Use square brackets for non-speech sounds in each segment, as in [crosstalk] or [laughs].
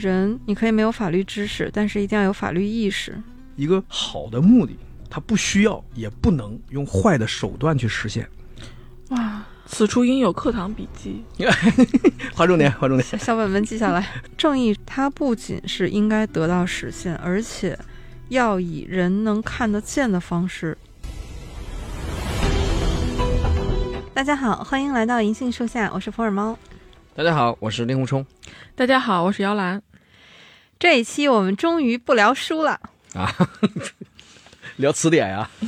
人你可以没有法律知识，但是一定要有法律意识。一个好的目的，它不需要也不能用坏的手段去实现。哇，此处应有课堂笔记。[laughs] 划重点，划重点。小小本本记下来。正义它不仅是应该得到实现，而且要以人能看得见的方式。大家好，欢迎来到银杏树下，我是福尔猫。大家好，我是令狐冲。大家好，我是姚兰。这一期我们终于不聊书了啊，[laughs] 聊词典呀。[laughs]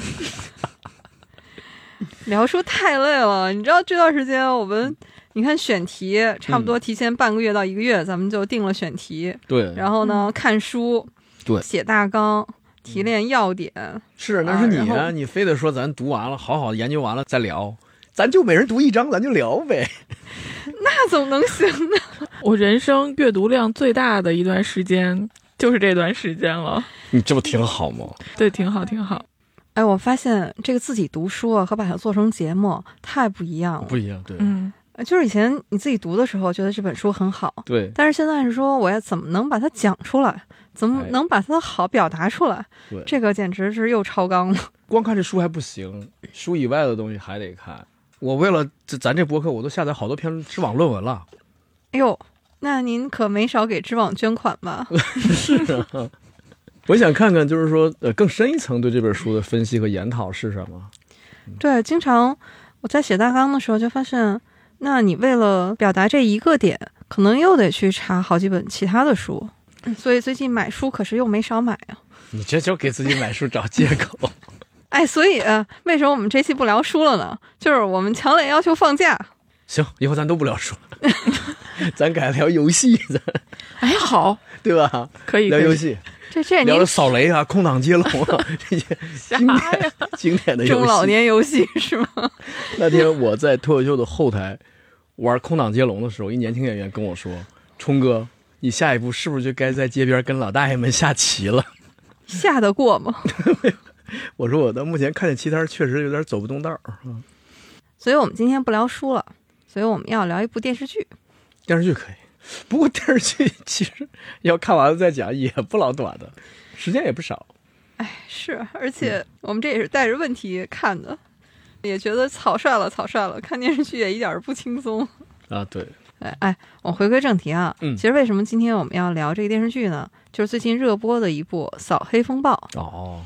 聊书太累了，你知道这段时间我们，你看选题差不多提前半个月到一个月，咱们就定了选题。对。然后呢，看书，对，写大纲，提炼要点。是，那是你啊，你非得说咱读完了，好好研究完了再聊。咱就每人读一章，咱就聊呗。[laughs] 那怎么能行呢？[laughs] 我人生阅读量最大的一段时间就是这段时间了。你这不挺好吗？[laughs] 对，挺好，挺好。哎，我发现这个自己读书啊和把它做成节目太不一样了。不一样，对。嗯，就是以前你自己读的时候觉得这本书很好，对。但是现在是说我要怎么能把它讲出来，怎么能把它的好表达出来？对，这个简直是又超纲了。[laughs] 光看这书还不行，书以外的东西还得看。我为了这咱这博客，我都下载好多篇知网论文了。哎呦，那您可没少给知网捐款吧？[laughs] 是啊，我想看看，就是说，呃，更深一层对这本书的分析和研讨是什么？对，经常我在写大纲的时候就发现，那你为了表达这一个点，可能又得去查好几本其他的书，所以最近买书可是又没少买啊。你这就给自己买书找借口。[laughs] 哎，所以为什么我们这期不聊书了呢？就是我们强烈要求放假。行，以后咱都不聊书，[laughs] 咱改聊游戏。咱哎，好，对吧？可以聊游戏。这这聊扫雷啊，空档接龙啊，[laughs] 这些经典经典的 [laughs] 中老年游戏是吗？那天我在脱口秀的后台玩空档接龙的时候，一年轻演员跟我说：“冲哥，你下一步是不是就该在街边跟老大爷们下棋了？[laughs] 下得过吗？”我说我到目前看见棋摊确实有点走不动道儿所以我们今天不聊书了，所以我们要聊一部电视剧。电视剧可以，不过电视剧其实要看完了再讲也不老短的，时间也不少。哎，是，而且我们这也是带着问题看的，也觉得草率了，草率了。看电视剧也一点不轻松啊。对，哎哎，我回归正题啊。嗯，其实为什么今天我们要聊这个电视剧呢？就是最近热播的一部《扫黑风暴》。哦。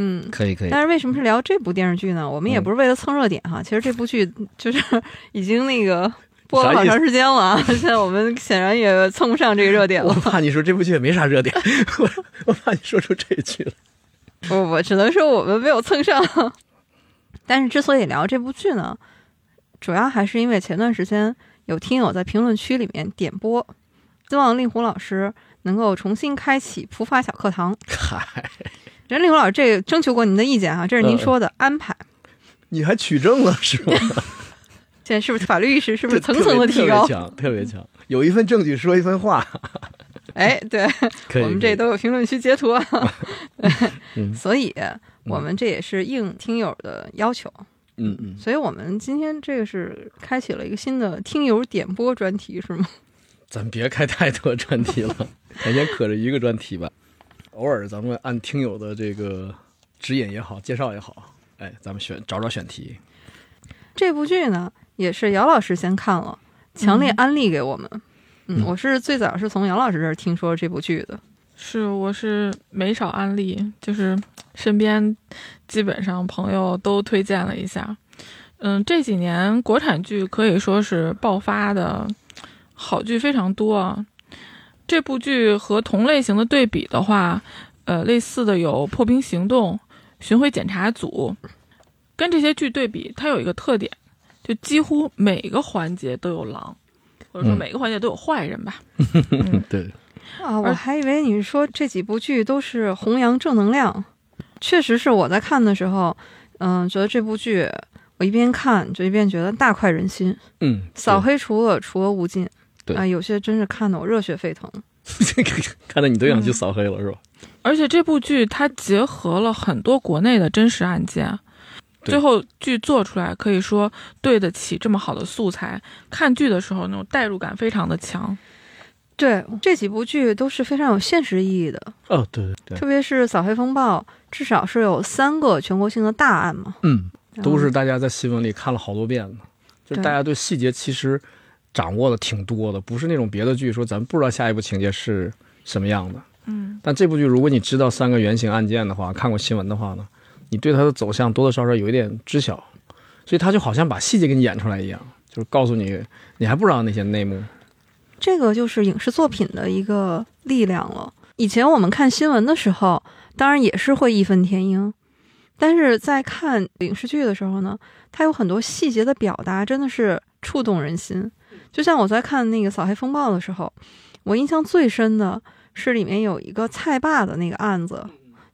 嗯，可以可以。但是为什么是聊这部电视剧呢？我们也不是为了蹭热点哈。其实这部剧就是已经那个播了好长时间了，[laughs] 现在我们显然也蹭不上这个热点了。我怕你说这部剧也没啥热点，[laughs] 我我怕你说出这句了。不不，只能说我们没有蹭上。但是之所以聊这部剧呢，主要还是因为前段时间有听友在评论区里面点播，希望令狐老师能够重新开启普法小课堂。嗨。人令狐老师，这征求过您的意见哈，这是您说的安排。你还取证了是吗？现在是不是法律意识是不是层层的提高？特别强，特别强。有一份证据说一分话。哎，对，[laughs] 我们这都有评论区截图 [laughs] [laughs] 所以我们这也是应听友的要求。嗯嗯。所以我们今天这个是开启了一个新的听友点播专题，是吗？咱别开太多专题了，咱先可着一个专题吧。偶尔咱们按听友的这个指引也好，介绍也好，哎，咱们选找找选题。这部剧呢，也是姚老师先看了，强烈安利给我们。嗯，我是最早是从姚老师这儿听说这部剧的。是，我是没少安利，就是身边基本上朋友都推荐了一下。嗯，这几年国产剧可以说是爆发的好剧非常多。这部剧和同类型的对比的话，呃，类似的有《破冰行动》《巡回检查组》，跟这些剧对比，它有一个特点，就几乎每个环节都有狼，或者说每个环节都有坏人吧。[laughs] 对。啊，我还以为你说这几部剧都是弘扬正能量，确实是我在看的时候，嗯，觉得这部剧我一边看就一边觉得大快人心。嗯，扫黑除恶，除恶务尽。对啊，有些真是看得我热血沸腾，[laughs] 看得你都想去扫黑了，是吧？而且这部剧它结合了很多国内的真实案件，最后剧做出来可以说对得起这么好的素材。看剧的时候那种代入感非常的强。对这几部剧都是非常有现实意义的，哦，对对。对，特别是《扫黑风暴》，至少是有三个全国性的大案嘛，嗯，都是嗯。大家在新闻里看了好多遍的，就是大家对细节其实掌握的挺多的，不是那种别的剧说咱不知道下一步情节是什么样的。嗯，但这部剧如果你知道三个原型案件的话，看过新闻的话呢，你对它的走向多多少少有一点知晓，所以他就好像把细节给你演出来一样，就是告诉你你还不知道那些内幕。这个就是影视作品的一个力量了。以前我们看新闻的时候，当然也是会义愤填膺，但是在看影视剧的时候呢，它有很多细节的表达真的是触动人心。就像我在看那个《扫黑风暴》的时候，我印象最深的是里面有一个菜霸的那个案子，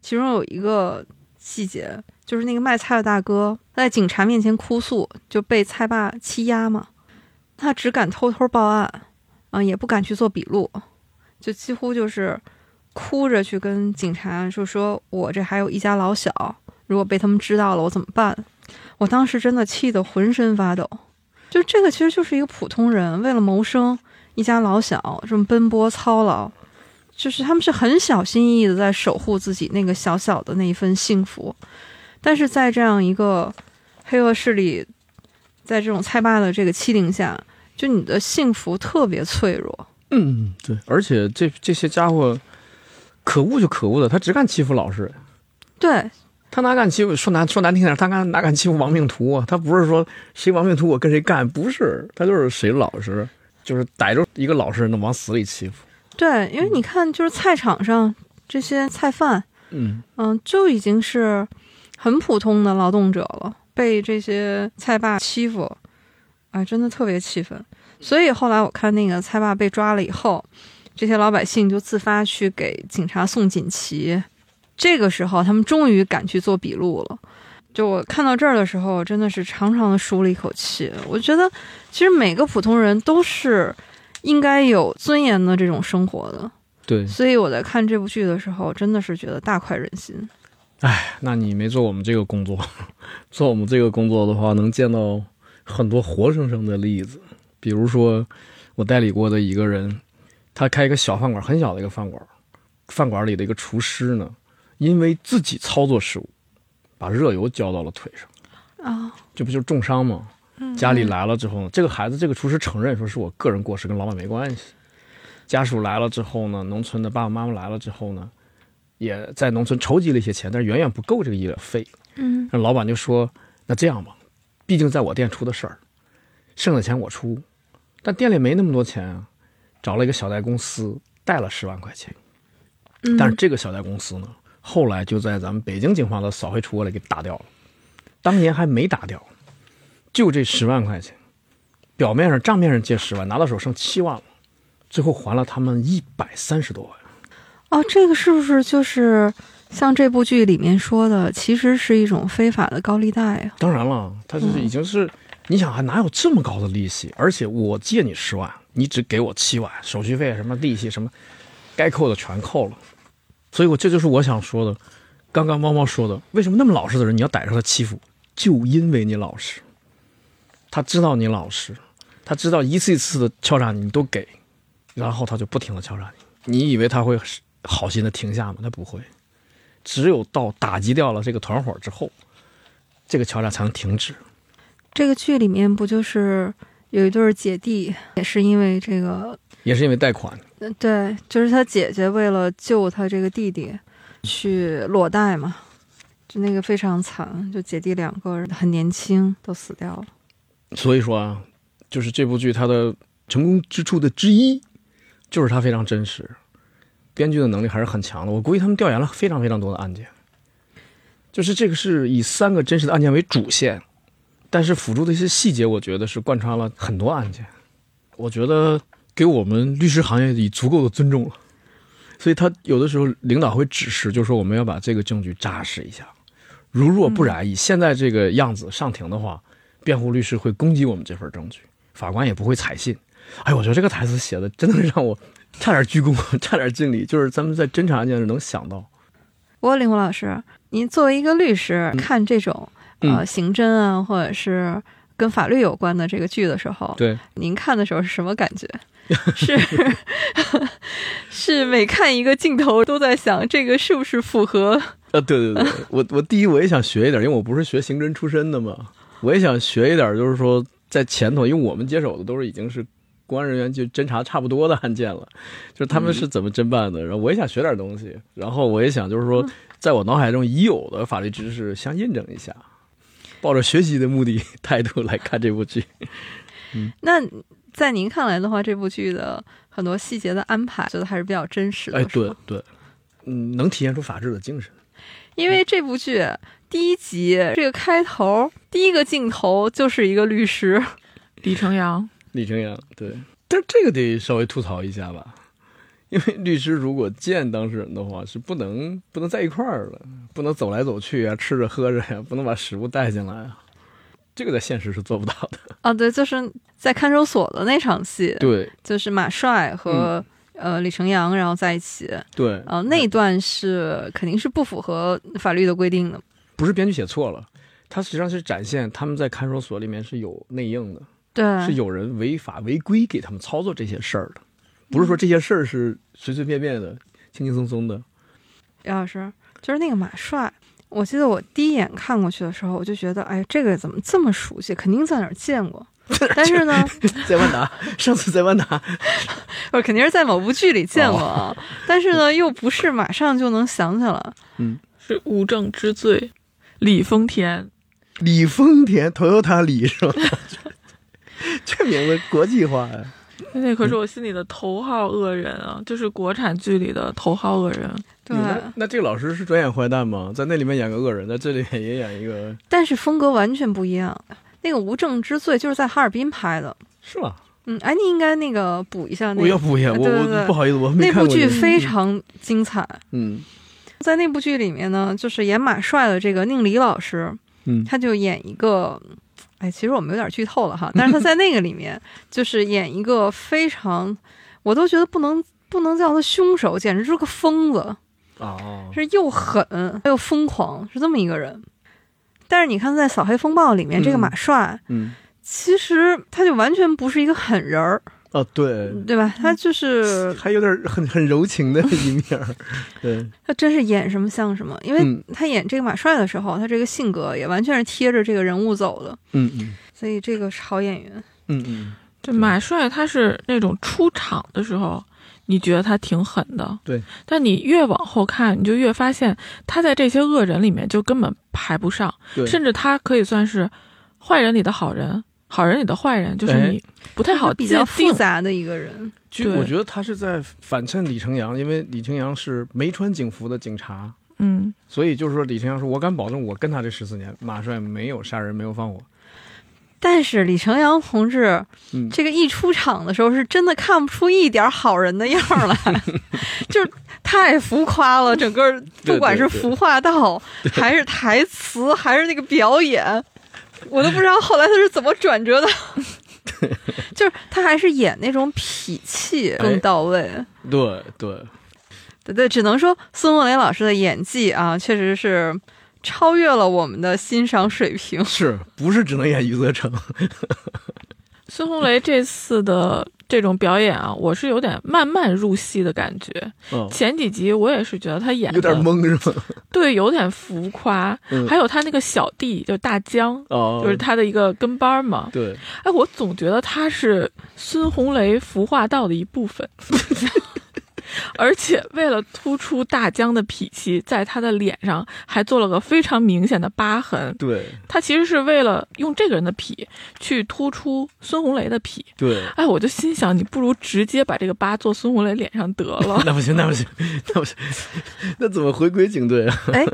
其中有一个细节，就是那个卖菜的大哥在警察面前哭诉，就被菜霸欺压嘛，他只敢偷偷报案。啊、也不敢去做笔录，就几乎就是哭着去跟警察说：“说我这还有一家老小，如果被他们知道了，我怎么办？”我当时真的气得浑身发抖。就这个其实就是一个普通人为了谋生，一家老小这么奔波操劳，就是他们是很小心翼翼的在守护自己那个小小的那一份幸福，但是在这样一个黑恶势力，在这种菜霸的这个欺凌下。就你的幸福特别脆弱，嗯，对，而且这这些家伙可恶就可恶的，他只敢欺负老实人，对他哪敢欺负说难说难听点，他敢哪敢欺负亡命徒啊？他不是说谁亡命徒我跟谁干，不是，他就是谁老实，就是逮着一个老实人能往死里欺负。对，因为你看，就是菜场上这些菜贩，嗯，嗯，就已经是很普通的劳动者了，被这些菜霸欺负，哎，真的特别气愤。所以后来我看那个菜霸被抓了以后，这些老百姓就自发去给警察送锦旗。这个时候，他们终于敢去做笔录了。就我看到这儿的时候，真的是长长的舒了一口气。我觉得，其实每个普通人都是应该有尊严的这种生活的。对，所以我在看这部剧的时候，真的是觉得大快人心。哎那你没做我们这个工作，[laughs] 做我们这个工作的话，能见到很多活生生的例子。比如说，我代理过的一个人，他开一个小饭馆，很小的一个饭馆，饭馆里的一个厨师呢，因为自己操作失误，把热油浇到了腿上，啊，这不就是重伤吗？嗯家里来了之后呢，这个孩子这个厨师承认说是我个人过失，跟老板没关系。家属来了之后呢，农村的爸爸妈妈来了之后呢，也在农村筹集了一些钱，但是远远不够这个医疗费。嗯那老板就说：“那这样吧，毕竟在我店出的事儿，剩的钱我出，但店里没那么多钱啊，找了一个小贷公司贷了十万块钱。嗯，但是这个小贷公司呢，后来就在咱们北京警方的扫黑除恶里给打掉了，当年还没打掉，就这十万块钱，表面上账面上借十万，拿到手剩七万了，最后还了他们一百三十多万。哦，这个是不是就是像这部剧里面说的，其实是一种非法的高利贷啊？当然了，他就是已经是，你想还哪有这么高的利息？而且我借你十万，你只给我七万，手续费什么利息什么，该扣的全扣了。所以我这就是我想说的，刚刚猫猫说的，为什么那么老实的人你要逮着他欺负？就因为你老实，他知道你老实，他知道一次一次的敲诈你，你都给，然后他就不停的敲诈你。你以为他会好心的停下吗？他不会，只有到打击掉了这个团伙之后，这个敲诈才能停止。这个剧里面不就是有一对姐弟，也是因为这个，也是因为贷款，呃对，就是他姐姐为了救他这个弟弟，去裸贷嘛，就那个非常惨，就姐弟两个人很年轻都死掉了。所以说啊，就是这部剧它的成功之处的之一，就是它非常真实，编剧的能力还是很强的。我估计他们调研了非常非常多的案件，就是这个是以三个真实的案件为主线，但是辅助的一些细节，我觉得是贯穿了很多案件。我觉得给我们律师行业以足够的尊重了。所以他有的时候领导会指示，就说我们要把这个证据扎实一下，如若不然，以现在这个样子上庭的话，辩护律师会攻击我们这份证据，法官也不会采信。哎，我觉得这个台词写的真的让我差点鞠躬，[laughs] 差点敬礼。就是咱们在侦查案件时能想到，不过，令狐老师，您作为一个律师，看这种呃嗯刑侦啊，或者是跟法律有关的这个剧的时候，对，您看的时候是什么感觉？[laughs] 是 [laughs] 是每看一个镜头都在想这个是不是符合？啊，对对对，我我第一我也想学一点，因为我不是学刑侦出身的嘛，我也想学一点，就是说在前头，因为我们接手的都是已经是公安人员就侦查差不多的案件了，就是他们是怎么侦办的，然后我也想学点东西，然后我也想就是说，在我脑海中已有的法律知识相印证一下，抱着学习的目的态度来看这部剧。[laughs] 嗯那在您看来的话，这部剧的很多细节的安排，觉得还是比较真实的。哎，对对，嗯，能体现出法治的精神。因为这部剧第一集这个开头第一个镜头就是一个律师，李成阳，李成阳，对，但这个得稍微吐槽一下吧，因为律师如果见当事人的话，是不能不能在一块儿的，不能走来走去啊，吃着喝着呀，不能把食物带进来啊，这个在现实是做不到的。啊，[laughs] 对，就是在看守所的那场戏，对。就是马帅和、呃李成阳然后在一起，对，呃，那一段是肯定是不符合法律的规定的。不是编剧写错了，他实际上是展现他们在看守所里面是有内应的，对，是有人违法违规给他们操作这些事儿的，不是说这些事儿是随随便便的、轻轻松松的。杨老师，就是那个马帅，我记得我第一眼看过去的时候，我就觉得，哎，这个怎么这么熟悉？肯定在哪儿见过。[laughs] 但是呢，[laughs] 在万达，上次在万达，[laughs] 我肯定是在某部剧里见过啊。但是呢，又不是马上就能想起来。嗯是无证之罪，李丰田。李丰田，Toyota 李是吧？[laughs] 这名字国际化呀。那可是我心里的头号恶人啊，就是国产剧里的头号恶人。对，那那这个老师是专演坏蛋吗？在那里面演个恶人，在这里面也演一个，[laughs] 但是风格完全不一样。那个《无证之罪》就是在哈尔滨拍的。是吗？嗯，哎，你应该那个补一下那个我要。补一下，我对对对我不好意思，我没那部剧非常精彩，嗯在那部剧里面呢，就是演马帅的这个宁理老师，嗯。他就演一个，哎，其实我们有点剧透了哈，[laughs] 但是他在那个里面就是演一个非常，我都觉得不能不能叫他凶手，简直就是个疯子，哦，是又狠又疯狂，是这么一个人。但是你看，在《扫黑风暴》里面，这个嗯马帅嗯。其实他就完全不是一个狠人儿，哦对，对吧？他就是还有点很很柔情的一面儿，[laughs] 对，他真是演什么像什么，因为嗯他演这个马帅的时候，他这个性格也完全是贴着这个人物走的，嗯嗯所以这个是好演员。嗯嗯，对马帅他是那种出场的时候，你觉得他挺狠的，对。但你越往后看，你就越发现他在这些恶人里面就根本排不上，对，甚至他可以算是坏人里的好人，好人里的坏人，就是哎你不太好界比较复。杂的一个人，[laughs] 对就我觉得他是在反衬李成阳，因为李成阳是没穿警服的警察，嗯，所以就是说李成阳说，我敢保证，我跟他这十四年，马帅没有杀人，没有放火。但是李成阳同志嗯，这个一出场的时候，是真的看不出一点好人的样儿来 [laughs] [laughs] 就是太浮夸了。整个对不管是对服化道，还是台词，还是那个表演，我都不知道后来他是怎么转折的。[laughs] 就是他还是演那种痞气更到位。对对，对对，只能说孙红雷老师的演技啊，确实是超越了我们的欣赏水平。是不是只能演余则成？[laughs] 孙红雷这次的这种表演啊，我是有点慢慢入戏的感觉。嗯，前几集我也是觉得他演有点懵是吗？[laughs] 对，有点浮夸。嗯还有他那个小弟，就大江，哦，就是他的一个跟班嘛。对，哎，我总觉得他是孙红雷服化道的一部分，[laughs] 而且为了突出大江的痞气，在他的脸上还做了个非常明显的疤痕。对他其实是为了用这个人的痞去突出孙红雷的痞。对，哎，我就心想，你不如直接把这个疤做孙红雷脸上得了。[laughs] 那不行，那不行，那不行，[laughs] 那怎么回归警队啊？哎，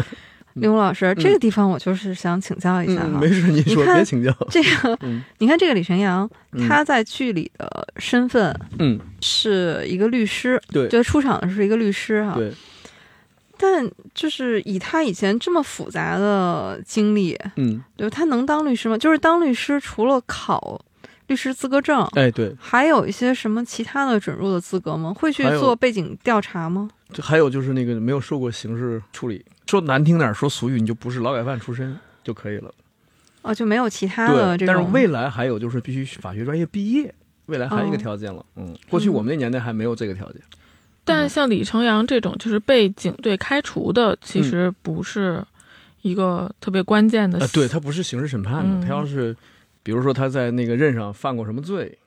刘老师，这个地方我就是想请教一下嗯，哈。没事，您说，你看别请教。[laughs] 这个，嗯你看这个李晨阳，嗯他在剧里的身份嗯，是一个律师，对就出场的是一个律师哈。对，但就是以他以前这么复杂的经历，嗯，对，他能当律师吗？就是当律师，除了考律师资格证，哎，对，还有一些什么其他的准入的资格吗？会去做背景调查吗？这还有就是那个没有受过刑事处理，说难听点儿，说俗语，你就不是劳改犯出身就可以了。哦，就没有其他的对，这种。但是未来还有就是必须法学专业毕业，未来还有一个哦条件了。嗯，过去我们那年代还没有这个条件。但像李成阳这种就是被警队开除的，其实不是一个特别关键的啊，对他不是刑事审判的，嗯他要是比如说他在那个任上犯过什么罪，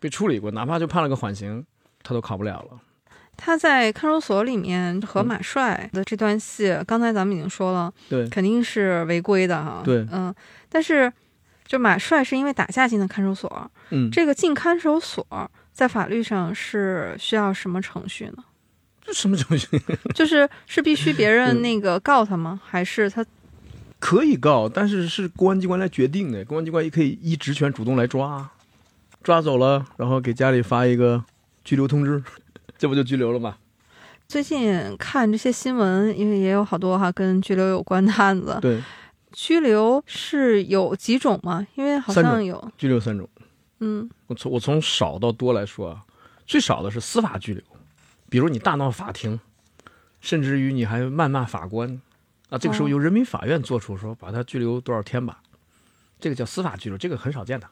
被处理过，哪怕就判了个缓刑，他都考不了了。他在看守所里面和马帅的这段戏，刚才咱们已经说了，对肯定是违规的哈。对嗯，但是就马帅是因为打架进的看守所，嗯，这个进看守所在法律上是需要什么程序呢？这 [laughs] 什么程序？[laughs] 就是是必须别人嗯那个告他吗？还是他可以告，但是是公安机关来决定的。公安机关也可以依职权主动来抓，抓走了，然后给家里发一个拘留通知，这不就拘留了吗？最近看这些新闻，因为也有好多哈跟拘留有关的案子。对，拘留是有几种吗？因为好像有，拘留三种。嗯我从我从少到多来说啊，最少的是司法拘留，比如你大闹法庭，甚至于你还谩骂法官，啊，这个时候哦由人民法院做出说把他拘留多少天吧，这个叫司法拘留，这个很少见的，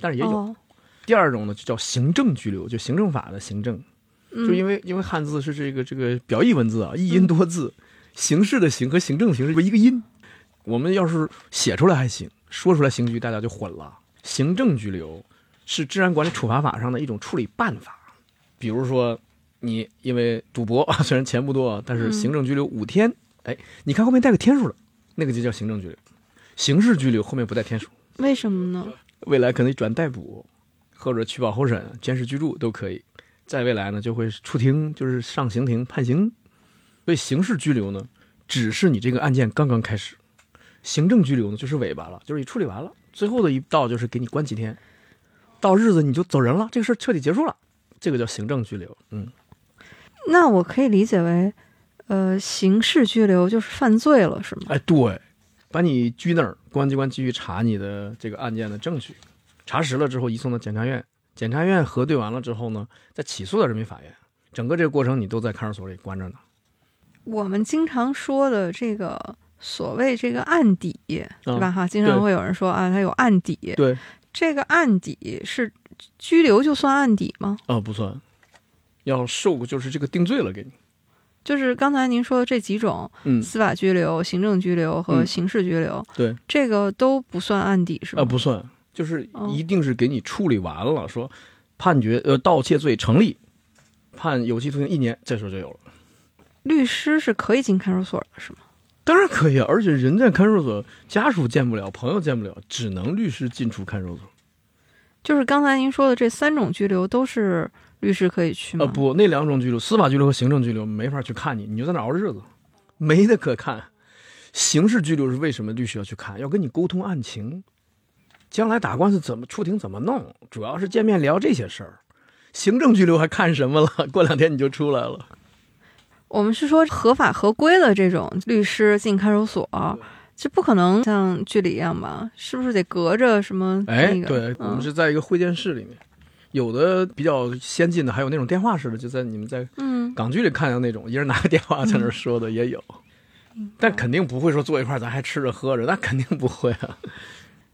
但是也有。哦，第二种呢，就叫行政拘留，就行政法的行政，嗯就因为因为汉字是这个这个表意文字啊，一音多字，形式的形和行政的形是一个音。我们要是写出来还行，说出来刑拘大家就混了。行政拘留是治安管理处罚法上的一种处理办法，比如说你因为赌博，[laughs] 虽然钱不多，但是嗯行政拘留五天，哎，你看后面带个天数了，那个就叫行政拘留。刑事拘留后面不带天数，为什么呢？未来可能转逮捕，或者取保候审、监视居住都可以。在未来呢，就会出庭，就是上刑庭判刑。所以刑事拘留呢，只是你这个案件刚刚开始；行政拘留呢，就是尾巴了，就是你处理完了，最后的一道就是给你关几天，到日子你就走人了，这个事儿彻底结束了，这个叫行政拘留。嗯，那我可以理解为，呃，刑事拘留就是犯罪了，是吗？哎，对，把你拘那儿，公安机关继续查你的这个案件的证据，查实了之后移送到检察院，检察院核对完了之后呢，再起诉到人民法院。整个这个过程你都在看守所里关着呢。我们经常说的这个所谓这个案底，对吧？哈，经常会有人说啊，他有案底。对，这个案底是拘留就算案底吗？啊，不算，要受就是这个定罪了给你。就是刚才您说的这几种嗯，司法拘留、行政拘留和嗯刑事拘留，对，这个都不算案底是吧？啊，不算，就是哦一定是给你处理完了，说判决呃盗窃罪成立，判有期徒刑一年，这时候就有了。律师是可以进看守所的，是吗？当然可以啊，而且人在看守所，家属见不了，朋友见不了，只能律师进出看守所。就是刚才您说的这三种拘留都是律师可以去吗？呃，不，那两种拘留，司法拘留和行政拘留没法去看你，你就在那熬日子，没得可看。刑事拘留是为什么律师要去看？要跟你沟通案情，将来打官司怎么出庭怎么弄，主要是见面聊这些事儿。行政拘留还看什么了？[laughs] 过两天你就出来了。我们是说合法合规的这种律师进看守所，这不可能像剧里一样吧？是不是得隔着什么哎，那个？对，我们嗯是在一个会见室里面，有的比较先进的，还有那种电话式的，就在你们在嗯，港剧里看到那种，一人拿个电话在那儿说的也有，但肯定不会说坐一块儿咱还吃着喝着，那肯定不会啊。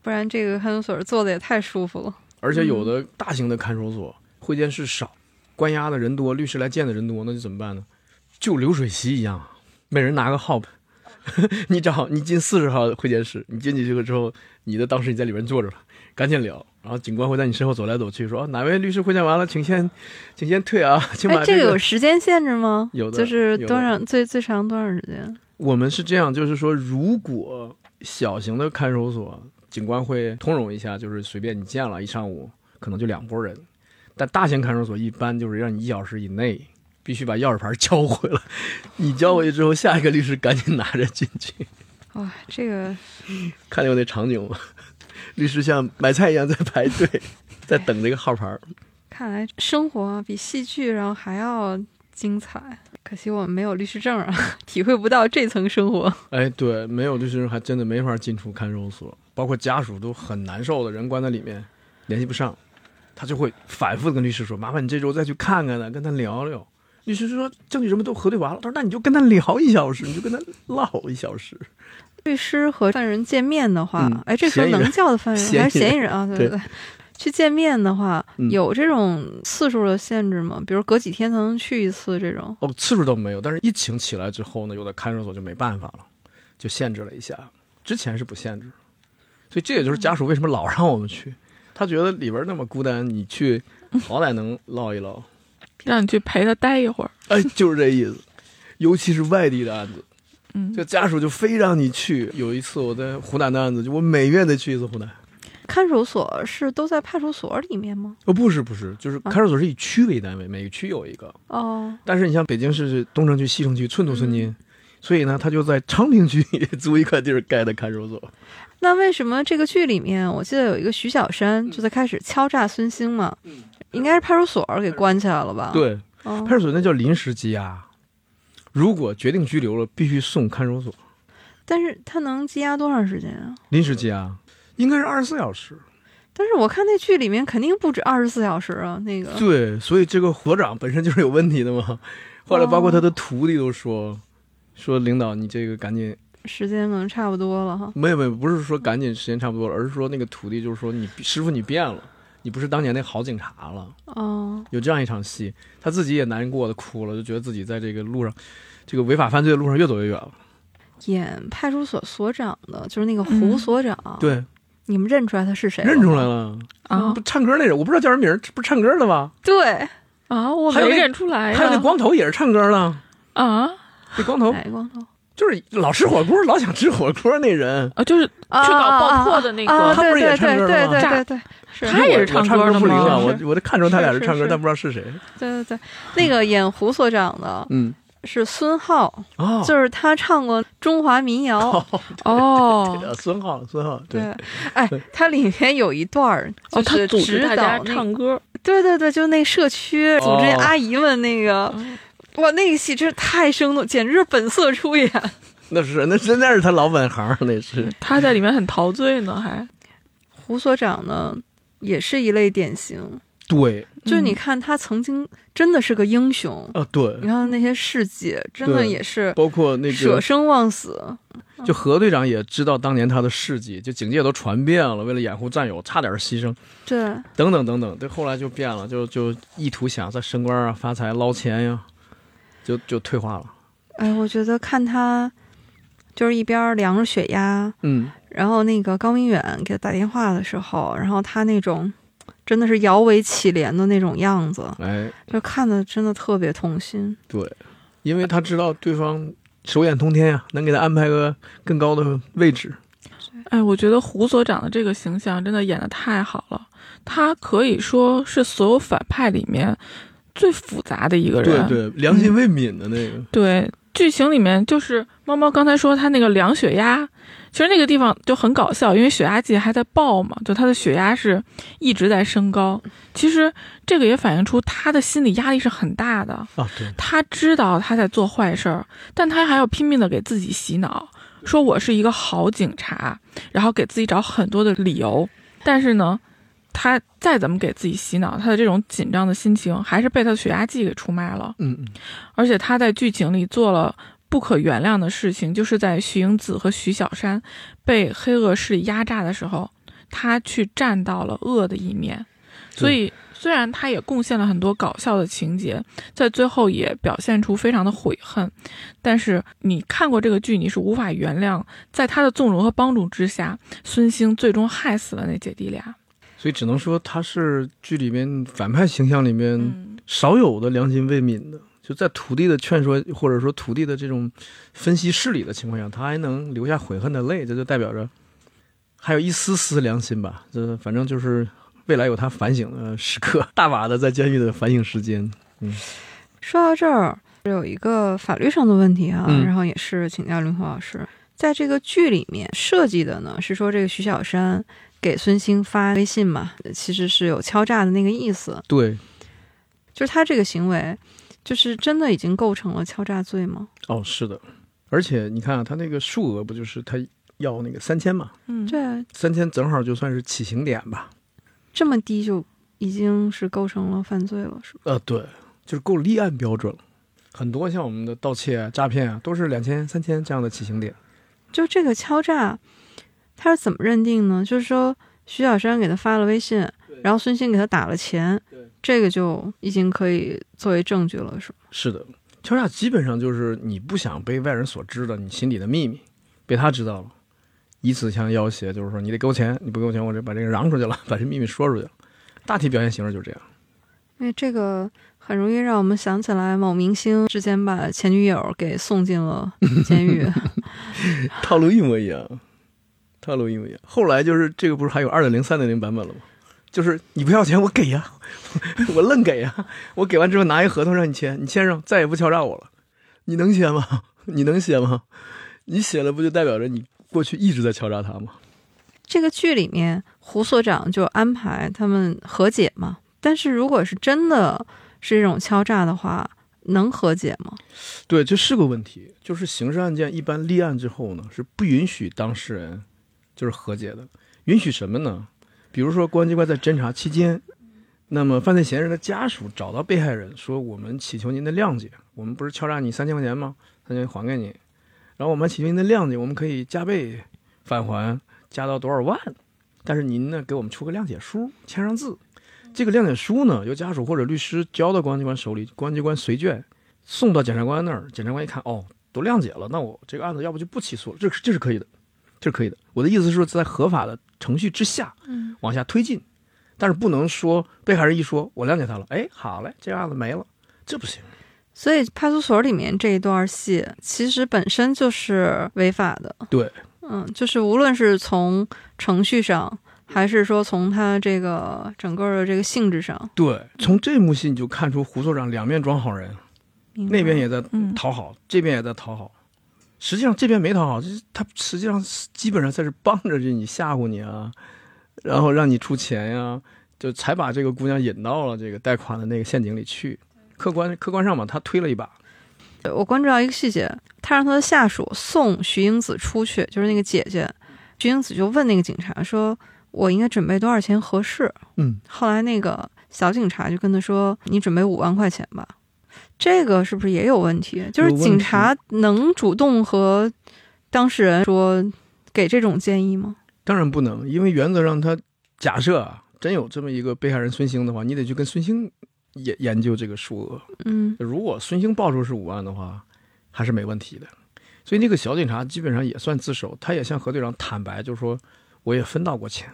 不然这个看守所坐的也太舒服了。而且有的大型的看守所会见室少，关押的人多，律师来见的人多，那就怎么办呢？就流水席一样，每人拿个号，[laughs] 你找你进四十号会见室，你进去这个之后，你的当时你在里边坐着了，赶紧聊，然后警官会在你身后走来走去，说、哦哪位律师会见完了，请先，请先退啊，[laughs] 请把哎，这个个有时间限制吗？[laughs] 有的就是多长最最长多长时间？我们是这样，就是说，如果小型的看守所，警官会通融一下，就是随便你见了一上午，可能就两拨人；但大型看守所一般就是让你一小时以内必须把钥匙牌交回来，你交回去之后，下一个律师赶紧拿着进去。哇，这个看见过那场景吗？[laughs] [laughs] 律师像买菜一样在排队，在等这个号牌。看来生活啊比戏剧然后还要精彩。可惜我们没有律师证啊，[laughs] 体会不到这层生活。哎，对，没有律师证还真的没法进出看守所，包括家属都很难受的，人关在里面，联系不上，他就会反复的跟律师说：“麻烦你这周再去看看他，跟他聊聊。”律师说：“证据什么都核对完了。”他说：“那你就跟他聊一小时，你就跟他唠一小时。律师和犯人见面的话，嗯哎，这时候能叫的犯人还是嫌疑人 [laughs] 人啊？对对对。去见面的话，嗯有这种次数的限制吗？比如隔几天才能去一次这种？哦，次数都没有，但是疫情起来之后呢，有的看守所就没办法了，就限制了一下。之前是不限制，所以这也就是家属为什么老让我们去，他觉得里边那么孤单，你去好歹能唠一唠。[laughs] 让你去陪他待一会儿。[laughs] 哎，就是这意思。尤其是外地的案子，嗯，就家属就非让你去。有一次我在湖南的案子，就我每月得去一次湖南。看守所是都在派出所里面吗？哦，不是不是，就是啊看守所是以区为单位，每个区有一个。哦，但是你像北京市东城区、西城区，寸土寸金，所以呢，他就在昌平区 [laughs] 也租一块地儿盖的看守所。那为什么这个剧里面，我记得有一个徐小山就在开始敲诈孙兴嘛？应该是派出所给关起来了吧？，对，哦派出所那叫临时羁押，如果决定拘留了，必须送看守所。但是他能羁押多长时间啊？临时羁押应该是二十四小时。但是我看那剧里面肯定不止二十四小时啊，那个对，所以这个所长本身就是有问题的嘛。后来包括他的徒弟都说，说领导你这个赶紧，时间可能差不多了哈。没有没有，不是说赶紧时间差不多了，而是说那个徒弟就是说你师傅你变了，你不是当年那好警察了。哦，有这样一场戏，他自己也难过的哭了，就觉得自己在这个路上，这个违法犯罪的路上越走越远了。演派出所所长的就是那个胡嗯所长，，对，你们认出来他是谁？认出来。了，啊不唱歌那人，我不知道叫什么名儿，不是唱歌的吗？对，啊，我没还有那认出来呀。还有那光头也是唱歌的，啊那光头哪个光头？就是老吃火锅，老想吃火锅那人。啊，就是啊去搞爆破的那个啊啊他不是也对对对唱歌吗？对对对，是。他也是唱歌的不灵啊，吗？我我都看出他俩是唱歌，是。是是但不知道是谁。对对对，那个演胡所长的嗯，是孙浩，哦，就是他唱过中华民谣。哦。[laughs] 孙浩，孙浩，对，对，哎，他里面有一段儿哦，他就是组织指大家唱歌，对对对，就那社区组织哦阿姨们那个，嗯哇，那个戏真是太生动，简直是本色出演。[laughs] 那是那真的是他老本行，那是。[laughs] 他在里面很陶醉呢，还胡所长呢，也是一类典型，对，就是你嗯看他曾经真的是个英雄，啊，对你，看那些事迹，真的也是包括那个舍生忘死。就何队长也知道当年他的事迹，就警界都传遍了，为了掩护战友，差点牺牲，对，等等等等。对，后来就变了，就就意图想再升官啊、发财、捞钱呀、就就退化了。哎，我觉得看他就是一边儿量着血压，嗯，然后那个高明远给他打电话的时候，然后他那种真的是摇尾乞怜的那种样子，哎，就看的真的特别痛心。对，因为他知道对方手眼通天呀、能给他安排个更高的位置。哎，我觉得胡所长的这个形象真的演的太好了，他可以说是所有反派里面最复杂的一个人。对对，良心未泯的那个。对剧情里面就是猫猫刚才说他那个量血压，其实那个地方就很搞笑，因为血压计还在报嘛，就他的血压是一直在升高。其实这个也反映出他的心理压力是很大的。啊，对，他知道他在做坏事儿，但他还要拼命的给自己洗脑，说我是一个好警察，然后给自己找很多的理由。但是呢，他再怎么给自己洗脑，他的这种紧张的心情还是被他的血压计给出卖了。嗯嗯，而且他在剧情里做了不可原谅的事情，就是在徐英子和徐小山被黑恶势力压榨的时候，他去站到了恶的一面。所以，虽然他也贡献了很多搞笑的情节，在最后也表现出非常的悔恨，但是你看过这个剧，你是无法原谅，在他的纵容和帮助之下，孙兴最终害死了那姐弟俩。所以只能说他是剧里面反派形象里面嗯，少有的良心未泯的。就在徒弟的劝说或者说徒弟的这种分析事理的情况下，他还能流下悔恨的泪，这就代表着还有一丝丝良心吧。这反正就是未来有他反省的时刻，大把的在监狱的反省时间。嗯说到这儿，有一个法律上的问题啊、嗯然后也是请教林虎老师，在这个剧里面设计的呢是说这个徐小山给孙兴发微信嘛，其实是有敲诈的那个意思，对，就是他这个行为，就是真的已经构成了敲诈罪吗？哦，是的，而且你看啊，他那个数额不就是他要那个三千嘛？嗯，对，三千正好就算是起刑点吧。这么低就已经是构成了犯罪了，是吧？呃，对，就是够立案标准了。很多像我们的盗窃啊、诈骗啊，都是两千、三千这样的起刑点。就这个敲诈，他是怎么认定呢？就是说徐小山给他发了微信，然后孙兴给他打了钱，这个就已经可以作为证据了，是吗？是的，敲诈基本上就是你不想被外人所知的你心里的秘密，被他知道了，以此相要挟，就是说你得给我钱，你不给我钱，我就把这个嚷出去了，把这秘密说出去了。大体表现形式就是这样。因为这个很容易让我们想起来某明星之前把前女友给送进了监狱。[laughs] 套路一模一样，套路一模一样。后来就是这个不是还有二点零、三点零版本了吗？就是你不要钱，我给呀，[laughs] 我愣给呀。我给完之后拿一合同让你签，你签上，再也不敲诈我了。你能签吗？[laughs] 你能写吗？你写了不就代表着你过去一直在敲诈他吗？这个剧里面，胡所长就安排他们和解嘛。但是如果是真的是这种敲诈的话，能和解吗？对，这是个问题。就是刑事案件一般立案之后呢，是不允许当事人就是和解的。允许什么呢？比如说，公安机关在侦查期间，那么犯罪嫌疑人的家属找到被害人说：“我们祈求您的谅解，我们不是敲诈你三千块钱吗？三千还给你，然后我们祈求您的谅解，我们可以加倍返还，加到多少万？但是您呢，给我们出个谅解书，签上字。这个谅解书呢，由家属或者律师交到公安机关手里，公安机关随卷送到检察官那儿。检察官一看，哦，都谅解了，那我这个案子要不就不起诉了，这这是可以的，这是可以的。我的意思是说，在合法的程序之下，嗯，往下推进，但是不能说被害人一说我谅解他了，哎，好嘞，这个案子没了，这不行。所以派出所里面这一段戏其实本身就是违法的。对，嗯，就是无论是从程序上，还是说从他这个整个的这个性质上，对，从这幕戏你就看出胡所长两面装好人，那边也在嗯讨好，这边也在讨好。实际上这边没讨好，就是他实际上基本上在这帮着着你吓唬你啊，然后让你出钱呀、就才把这个姑娘引到了这个贷款的那个陷阱里去。客观客观上嘛，他推了一把，我关注到一个细节，他让他的下属送徐英子出去，就是那个姐姐，徐英子就问那个警察说：“我应该准备多少钱合适？”嗯，后来那个小警察就跟他说：“你准备五万块钱吧。”这个是不是也有问题？就是警察能主动和当事人说给这种建议吗？当然不能，因为原则上他假设啊，真有这么一个被害人孙兴的话，你得去跟孙兴研研究这个数额。嗯，如果孙兴报出是五万的话，还是没问题的。所以那个小警察基本上也算自首，他也向何队长坦白，就是说我也分到过钱。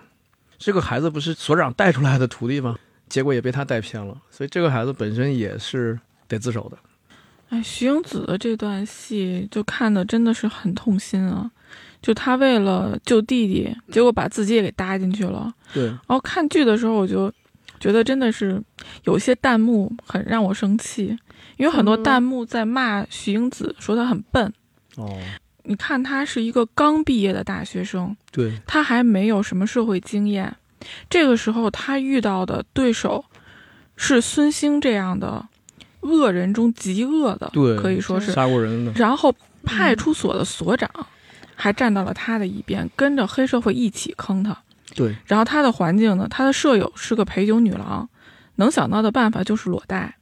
这个孩子不是所长带出来的徒弟吗？结果也被他带偏了，所以这个孩子本身也是得自首的。哎，徐英子的这段戏就看的真的是很痛心啊！就他为了救弟弟，结果把自己也给搭进去了。对，然后看剧的时候，我就觉得真的是有些弹幕很让我生气，因为很多弹幕在骂徐英子，说她很笨。哦，你看，她是一个刚毕业的大学生，对，她还没有什么社会经验，这个时候她遇到的对手是孙兴这样的恶人中极恶的，对可以说是。杀过人的。然后派出所的所长还站到了他的一边，跟着黑社会一起坑他。对，然后他的环境呢，他的舍友是个陪酒女郎，能想到的办法就是裸贷。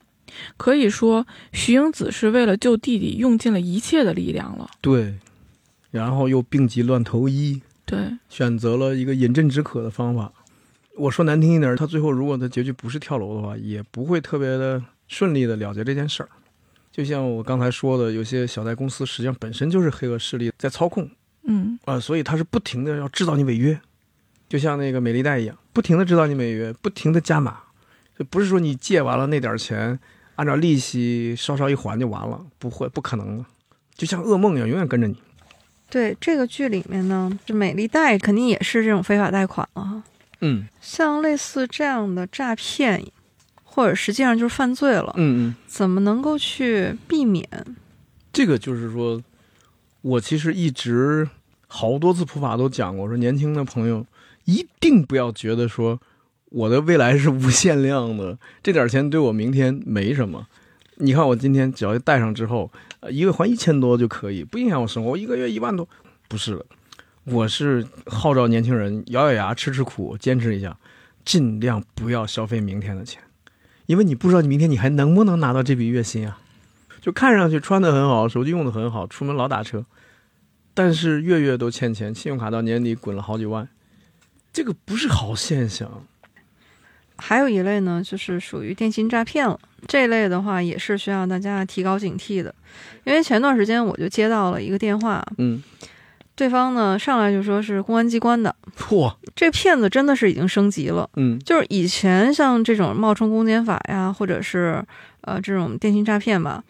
可以说，徐英子是为了救弟弟，用尽了一切的力量了。对，然后又病急乱投医，对，选择了一个饮鸩止渴的方法。我说难听一点，他最后如果他结局不是跳楼的话，也不会特别的顺利的了结这件事儿。就像我刚才说的，有些小贷公司实际上本身就是黑恶势力在操控。嗯，啊、所以他是不停的要制造你违约，就像那个美丽贷一样，不停的制造你违约，不停的加码，就不是说你借完了那点儿钱，按照利息稍稍一还就完了，不会，不可能。的，就像噩梦一样，永远跟着你。对这个剧里面呢，这美丽贷肯定也是这种非法贷款了哈。嗯。像类似这样的诈骗，或者实际上就是犯罪了，嗯嗯。怎么能够去避免？这个就是说，我其实一直好多次普法都讲过，说年轻的朋友一定不要觉得说我的未来是无限量的，这点钱对我明天没什么。你看我今天只要带上之后，呃一个月还一千多就可以，不影响我生活。我一个月一万多，不是了，我是号召年轻人咬咬牙吃吃苦，坚持一下，尽量不要消费明天的钱，因为你不知道你明天你还能不能拿到这笔月薪啊。就看上去穿的很好，手机用的很好，出门老打车，但是月月都欠钱，信用卡到年底滚了好几万，这个不是好现象。还有一类呢，就是属于电信诈骗了。这类的话，也是需要大家提高警惕的。因为前段时间我就接到了一个电话，嗯，对方呢上来就说是公安机关的，[laughs] 嚯，这骗子真的是已经升级了。嗯就是以前像这种冒充公检法呀，或者是呃这种电信诈骗吧，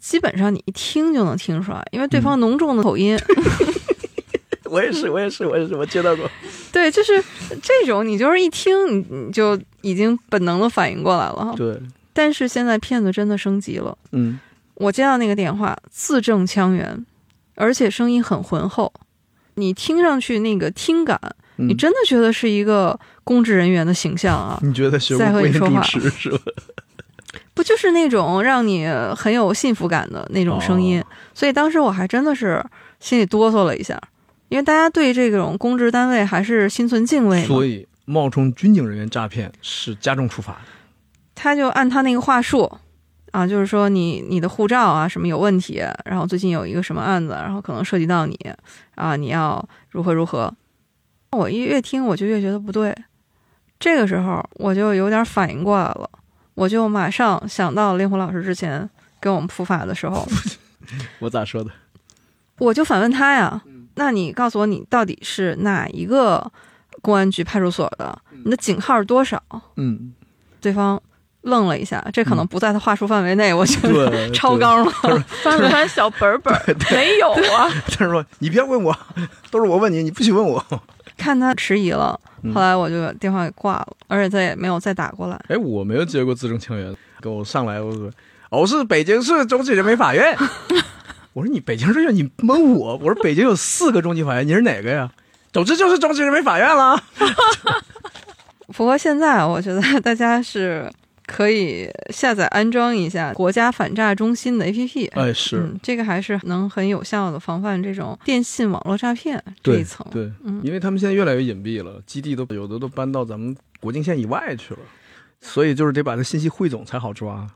基本上你一听就能听出来，因为对方浓重的口音。[laughs] 我也是，我也是，我也是，我接到过。[laughs] 对，就是这种，你就是一听你你就已经本能的反应过来了哈。对，但是现在骗子真的升级了，嗯，我接到那个电话，字正腔圆，而且声音很浑厚，你听上去那个听感，嗯你真的觉得是一个公职人员的形象啊。[laughs] 你觉得学在和你说话是吧？[laughs] 不就是那种让你很有幸福感的那种声音？哦所以当时我还真的是心里哆嗦了一下，因为大家对这种公职单位还是心存敬畏。所以冒充军警人员诈骗是加重处罚的。他就按他那个话术啊，就是说你你的护照啊什么有问题，然后最近有一个什么案子，然后可能涉及到你啊，你要如何如何。我一越听我就越觉得不对，这个时候我就有点反应过来了，我就马上想到令狐老师之前给我们普法的时候，[laughs] 我咋说的？我就反问他呀，那你告诉我你到底是哪一个公安局派出所的？你的警号是多少？嗯，对方愣了一下，这可能不在他话术范围内，我觉得，[laughs] 超纲了。[laughs] [laughs] 翻了翻小本本儿，没有啊。他说：“你别问我，都是我问你，你不许问我。看他迟疑了，嗯后来我就把电话给挂了，而且再也没有再打过来。”哎，我没有接过字正腔圆，给我上来，我说：“我是北京市中级人民法院。”我说：“你北京市院，你蒙我？”我说：“北京有四个中级法院，你是哪个呀？”总之就是中级人民法院了。不过现在我觉得大家是可以下载安装一下国家反诈中心的 APP。哎，是，嗯，这个还是能很有效的防范这种电信网络诈骗这一层。对，嗯因为他们现在越来越隐蔽了，基地都有的都搬到咱们国境线以外去了，所以就是得把这信息汇总才好抓。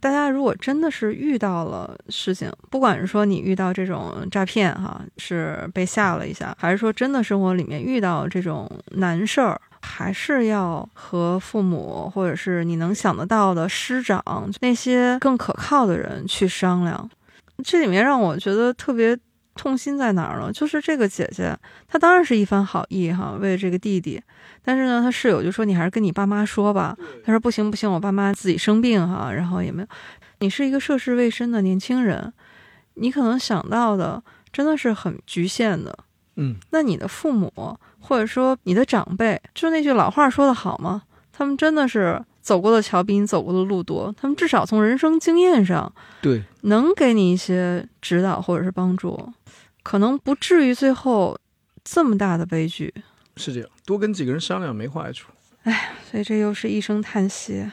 大家如果真的是遇到了事情，不管是说你遇到这种诈骗哈，是被吓了一下，还是说真的生活里面遇到这种难事儿，还是要和父母或者是你能想得到的师长那些更可靠的人去商量。这里面让我觉得特别痛心在哪儿呢？就是这个姐姐，她当然是一番好意哈，为了这个弟弟，但是呢，她室友就说你还是跟你爸妈说吧。她说不行不行，我爸妈自己生病哈，然后也没有。你是一个涉世未深的年轻人，你可能想到的真的是很局限的。嗯，那你的父母或者说你的长辈，就那句老话说的好吗？他们真的是走过的桥比你走过的路多，他们至少从人生经验上对，能给你一些指导或者是帮助，可能不至于最后这么大的悲剧。是这样，多跟几个人商量没坏处。哎所以这又是一声叹息。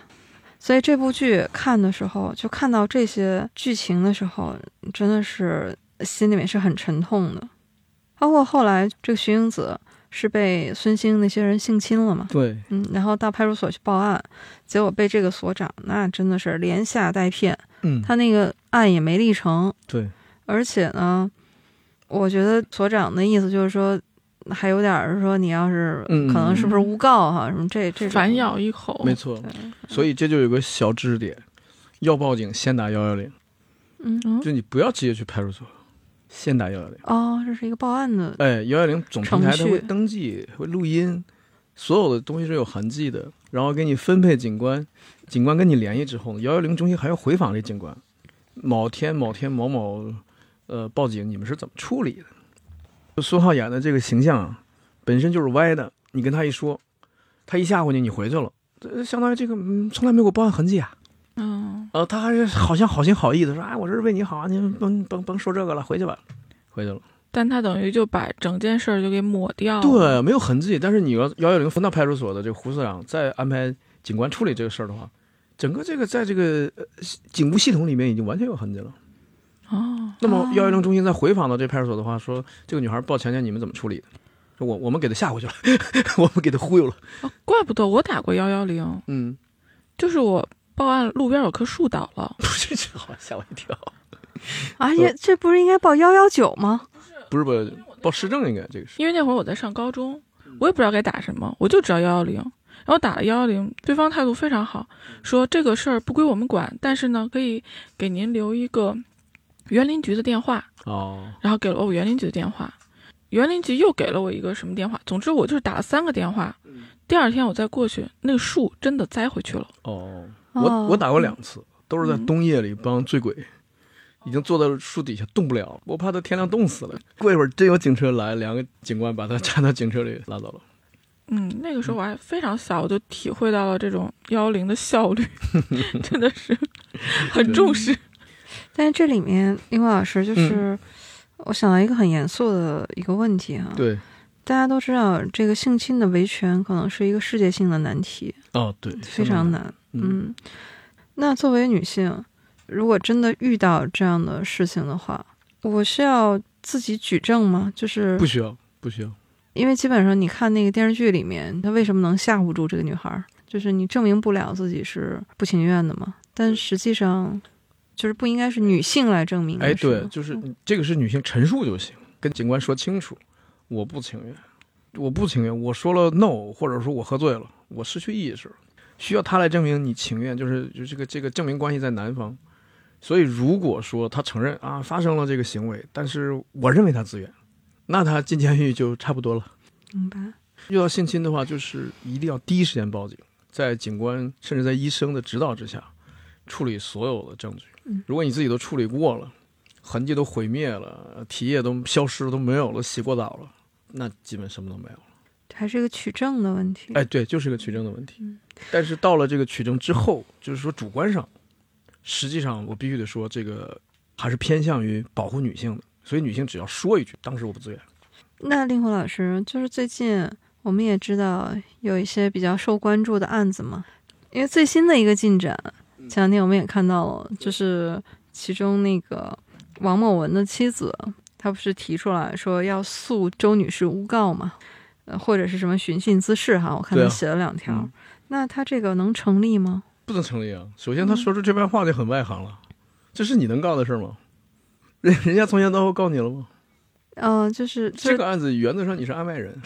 所以这部剧看的时候，就看到这些剧情的时候，真的是心里面是很沉痛的。包括后来这个徐英子是被孙兴那些人性侵了嘛，对，嗯，然后到派出所去报案，结果被这个所长那真的是连吓带骗，嗯，他那个案也没立成，对，而且呢，我觉得所长的意思就是说，还有点儿说你要是嗯可能是不是诬告哈、什么这这种反咬一口，没错。所以这就有个小知识点，要报警先打幺幺零，嗯。嗯就你不要直接去派出所，先打幺幺零。哦，这是一个报案的，哎，幺幺零总平台它会登记，会录音，所有的东西是有痕迹的，然后给你分配警官，警官跟你联系之后呢，幺幺零中心还要回访这警官，某天某天某某，呃，报警，你们是怎么处理的？就孙浩演的这个形象啊，本身就是歪的，你跟他一说，他一吓唬你，你回去了，这相当于这个嗯，从来没有过报案痕迹啊。嗯，呃，他还是好像好心好意的说，哎，我这是为你好啊，你甭甭甭说这个了，回去吧，回去了。但他等于就把整件事儿就给抹掉了。对，没有痕迹。但是你要幺幺零分到派出所的这个胡所长再安排警官处理这个事儿的话，整个这个在这个呃警务系统里面已经完全有痕迹了。哦，那么幺幺零中心再回访到这派出所的话，说这个女孩报强奸你们怎么处理的？说我我们给她吓回去了，[laughs] 我们给她忽悠了。哦怪不得我打过幺幺零，嗯，就是我报案路边有棵树倒了，[laughs] 不是，这好吓我一跳。[laughs] 而且这不是应该报幺幺九吗？不是不是？报市政应该这个是。因为那会儿我在上高中，我也不知道该打什么，我就知道幺幺零，然后打了幺幺零，对方态度非常好，说这个事儿不归我们管，但是呢，可以给您留一个园林局的电话，哦，然后给了我园林局的电话，园林局又给了我一个什么电话，总之我就是打了三个电话，第二天我再过去，那个树真的栽回去了。哦，哦我我打过两次，都是在冬夜里帮醉鬼，已经坐在树底下动不了，我怕他天亮冻死了。过一会儿真有警车来，两个警官把他搀到警车里拉走了。嗯，那个时候我还非常小，我就体会到了这种幺幺零的效率，[laughs] 真的是很重视。[laughs] 但是这里面，英华老师就是，我想到一个很严肃的一个问题哈。，对，大家都知道，这个性侵的维权可能是一个世界性的难题，哦对，非常难。嗯，嗯，那作为女性，如果真的遇到这样的事情的话，我需要自己举证吗？就是不需要，不需要。因为基本上你看那个电视剧里面，他为什么能吓唬住这个女孩儿？就是你证明不了自己是不情愿的嘛。但实际上，就是不应该是女性来证明的哎，对，就是这个是女性陈述就行，跟警官说清楚，我不情愿，我不情愿，我说了 no，或者说我喝醉了，我失去意识了，需要他来证明你情愿，就是就这个这个证明关系在男方。所以如果说他承认啊发生了这个行为，但是我认为他自愿，那他进监狱就差不多了。明白。遇到性侵的话，就是一定要第一时间报警，在警官甚至在医生的指导之下，处理所有的证据嗯。如果你自己都处理过了，痕迹都毁灭了，体液都消失了，都没有了，洗过澡了，那基本什么都没有了。还是一个取证的问题。哎，对，就是个取证的问题嗯。但是到了这个取证之后，就是说主观上，实际上我必须得说，这个还是偏向于保护女性的。所以女性只要说一句“当时我不自愿那令狐老师，就是最近我们也知道有一些比较受关注的案子嘛，因为最新的一个进展，前两天我们也看到了，就是其中那个王某文的妻子，她不是提出来说要诉周女士诬告嘛，呃，或者是什么寻衅滋事哈，我看对啊她写了两条，嗯那他这个能成立吗？”，不能成立啊。首先，他说出这番话就很外行了，这是你能告的事吗？人人家从前到后告你了吗？嗯、就是就这个案子原则上你是案外人，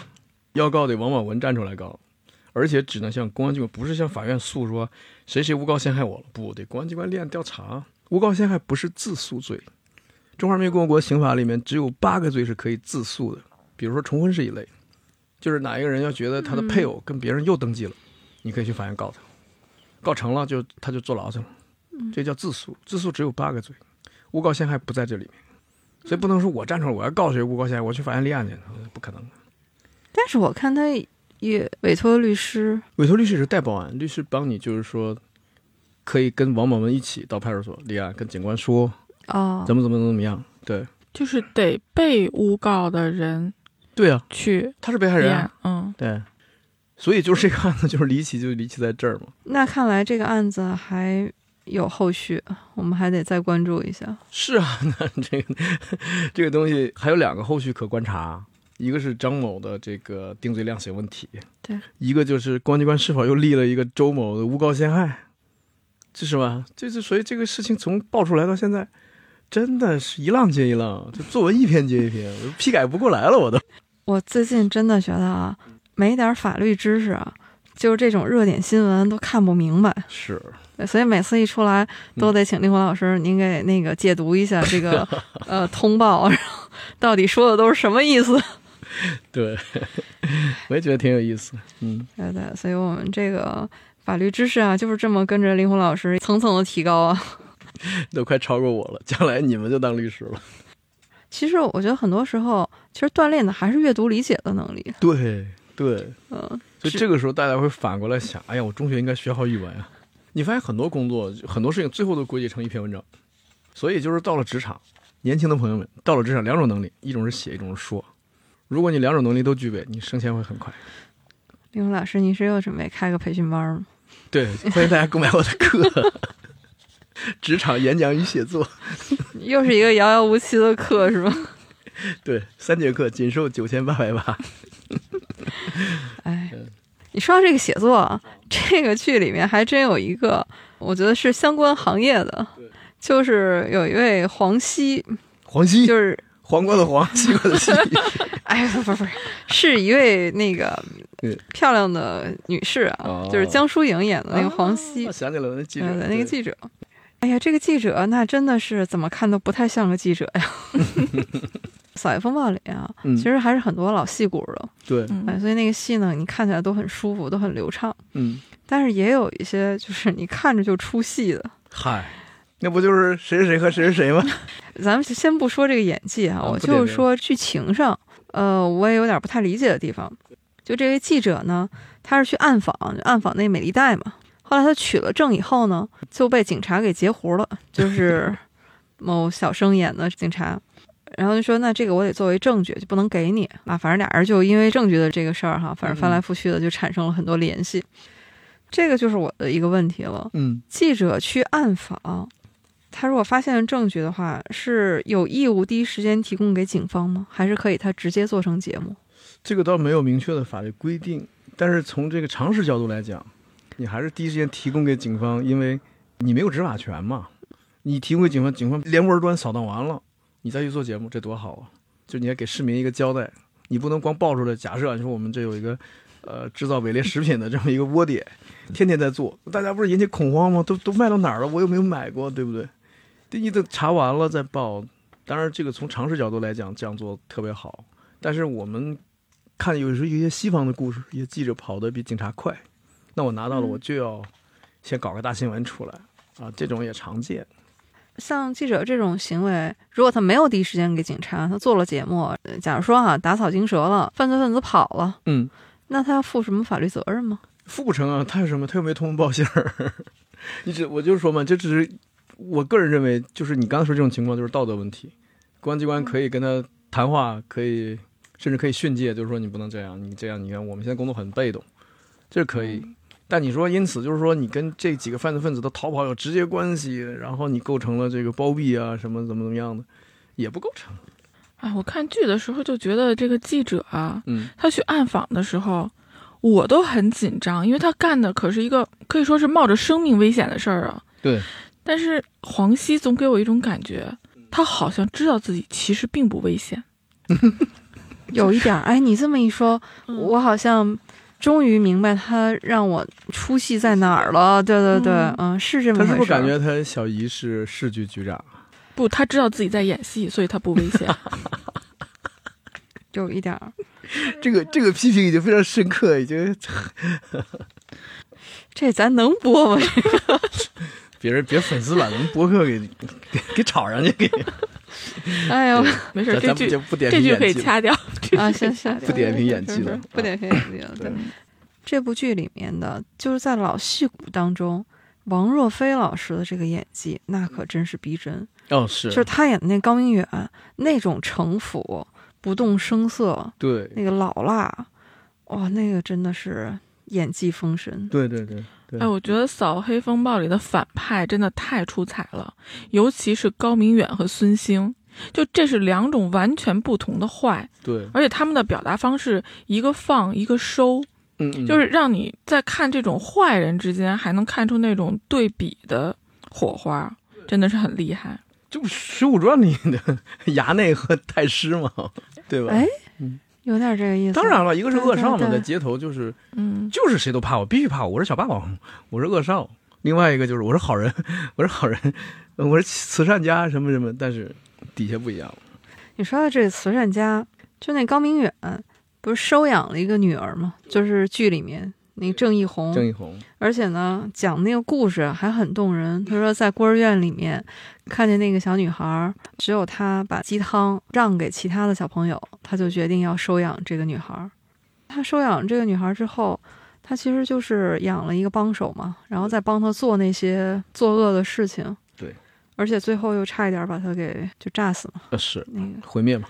要告得王宝文站出来告，而且只能向公安机关，不是向法院诉说谁谁诬告陷害我了，不得公安机关立案调查。诬告陷害不是自诉罪，中华人民共和国刑法里面只有八个罪是可以自诉的，比如说重婚是一类，就是哪一个人要觉得他的配偶跟别人又登记了，你可以去法院告他，告成了就他就坐牢去了，这叫自诉。自诉只有八个罪，诬告陷害不在这里面。所以不能说我站出来我要告谁诬告陷害，我去法院立案去，不可能。但是我看他也委托律师，委托律师是代报案，律师帮你就是说，可以跟王某文一起到派出所立案，跟警官说哦，怎么怎么怎么样。对，就是得被诬告的人对啊，去他是被害人、啊，。嗯，对，所以就是这个案子就是离奇，就离奇在这儿嘛。那看来这个案子还有后续，我们还得再关注一下。是啊，[laughs] 那这个这个东西还有两个后续可观察，一个是张某的这个定罪量刑问题，对，一个就是公安机关是否又立了一个周某的诬告陷害，这是吧？这是所以这个事情从爆出来到现在，真的是一浪接一浪，这作文一篇接一篇，批改不过来了，我都。我最近真的觉得啊，没点法律知识啊，就是这种热点新闻都看不明白。是，所以每次一出来，都得请令狐老师您给那个解读一下这个 [laughs] 呃通报，然后到底说的都是什么意思？[laughs] 对，[laughs] 我也觉得挺有意思。嗯，对对，所以我们这个法律知识啊，就是这么跟着令狐老师层层的提高啊。都快超过我了，将来你们就当律师了。其实我觉得很多时候，其实锻炼的还是阅读理解的能力。对对，嗯，所以这个时候大家会反过来想，哎呀，我中学应该学好语文啊。你发现很多工作、很多事情最后都归结成一篇文章，所以就是到了职场，年轻的朋友们到了职场，两种能力，一种是写，一种是说。如果你两种能力都具备，你升迁会很快。令狐老师，你是又准备开个培训班吗？对，欢迎大家购买我的课，[laughs] 职场演讲与写作。[laughs] 又是一个遥遥无期的课是吗？[laughs] 对，三节课仅售九千八百八。哎，你说到这个写作啊，这个剧里面还真有一个，我觉得是相关行业的，就是有一位黄西，黄西，就是黄瓜的黄，西瓜的西。哎，不不不是，是一位那个漂亮的女士啊，哦就是江疏影演的那个黄熙，啊想起来了，那记者那个记者。哎呀，这个记者那真的是怎么看都不太像个记者呀。[laughs] 扫黑风暴里啊，嗯其实还是很多老戏骨的，对，哎，嗯，所以那个戏呢，你看起来都很舒服，都很流畅。嗯，但是也有一些就是你看着就出戏的。嗨，那不就是谁是谁和谁是谁吗？[laughs] 咱们先不说这个演技啊，我就是说剧情上，呃，我也有点不太理解的地方。就这位记者呢，他是去暗访，就暗访那美丽贷嘛。后来他取了证以后呢，就被警察给截胡了，就 [laughs] 是某小生演的警察。然后就说，那这个我得作为证据，就不能给你啊。反正俩人就因为证据的这个事儿哈，反正翻来覆去的就产生了很多联系。这个就是我的一个问题了。嗯，记者去暗访，他如果发现了证据的话，是有义务第一时间提供给警方吗？还是可以他直接做成节目？这个倒没有明确的法律规定，但是从这个常识角度来讲，你还是第一时间提供给警方，因为你没有执法权嘛。你提供给警方，警方连窝端扫荡完了，你再去做节目，这多好啊！就你还给市民一个交代，你不能光爆出来。假设你说我们这有一个呃制造伪劣食品的这么一个窝点，天天在做，大家不是引起恐慌吗？都都卖到哪儿了？我又没有买过，对不对？第一，等查完了再报。当然，这个从常识角度来讲，这样做特别好。但是我们看有时候有一些西方的故事，一些记者跑得比警察快，那我拿到了，嗯我就要先搞个大新闻出来啊，这种也常见。像记者这种行为，如果他没有第一时间给警察，他做了节目，呃假如说哈、打草惊蛇了，犯罪分子跑了，嗯，那他要负什么法律责任吗？负不成啊，他有什么？他又没通风报信儿。[laughs] 你只我就是说嘛，这只是我个人认为，就是你刚才说这种情况就是道德问题，公安机关可以跟他谈话，可以甚至可以训诫，就是说你不能这样，你这样，你看我们现在工作很被动，这是可以。但你说因此就是说你跟这几个犯罪分子的逃跑有直接关系，然后你构成了这个包庇啊什么怎么怎么样的，也不构成。哎，我看剧的时候就觉得这个记者啊，嗯他去暗访的时候，我都很紧张，因为他干的可是一个可以说是冒着生命危险的事儿啊。对，但是黄西总给我一种感觉，他好像知道自己其实并不危险。[laughs] [laughs] 有一点儿，哎，你这么一说，嗯我好像终于明白他让我出戏在哪儿了。对对对，嗯嗯，是这么他回事。是不是感觉他小姨是市局局长？不，他知道自己在演戏，所以他不危险。[laughs] 有一点儿？这个这个批评已经非常深刻，已经 [laughs] 这咱能播吗？[laughs] 别人别粉丝把咱们博客给给给炒上去，给哎呦没事，这句就不点这句可以掐掉。[laughs] 啊，行行，不点评演技的是是是不点评演技了。对对，这部剧里面的，就是在老戏骨当中，王若飞老师的这个演技，那可真是逼真。哦是，就是他演的那高明远那种城府、不动声色，对那个老辣，哇，那个真的是演技封神。对对对对，哎，我觉得《扫黑风暴》里的反派真的太出彩了，尤其是高明远和孙兴，就这是两种完全不同的坏，对，而且他们的表达方式一个放一个收，嗯嗯，就是让你在看这种坏人之间还能看出那种对比的火花，真的是很厉害。就《水浒传》里的 [laughs] 衙内和太师嘛，对吧？哎嗯，有点这个意思。当然了，一个是恶少嘛，在街头就是嗯，就是谁都怕我，必须怕我，我是小霸王，我是恶少。另外一个就是我是好人，[laughs] 我是好人，我是慈善家什么什么，但是底下不一样。你说的这个慈善家，就那高明远，不是收养了一个女儿吗？就是剧里面那个郑义红，郑义红，而且呢，讲那个故事还很动人。他说，在孤儿院里面看见那个小女孩，只有他把鸡汤让给其他的小朋友，他就决定要收养这个女孩。他收养这个女孩之后，他其实就是养了一个帮手嘛，然后再帮他做那些作恶的事情。对，而且最后又差一点把他给就炸死了。呃是那个毁灭嘛，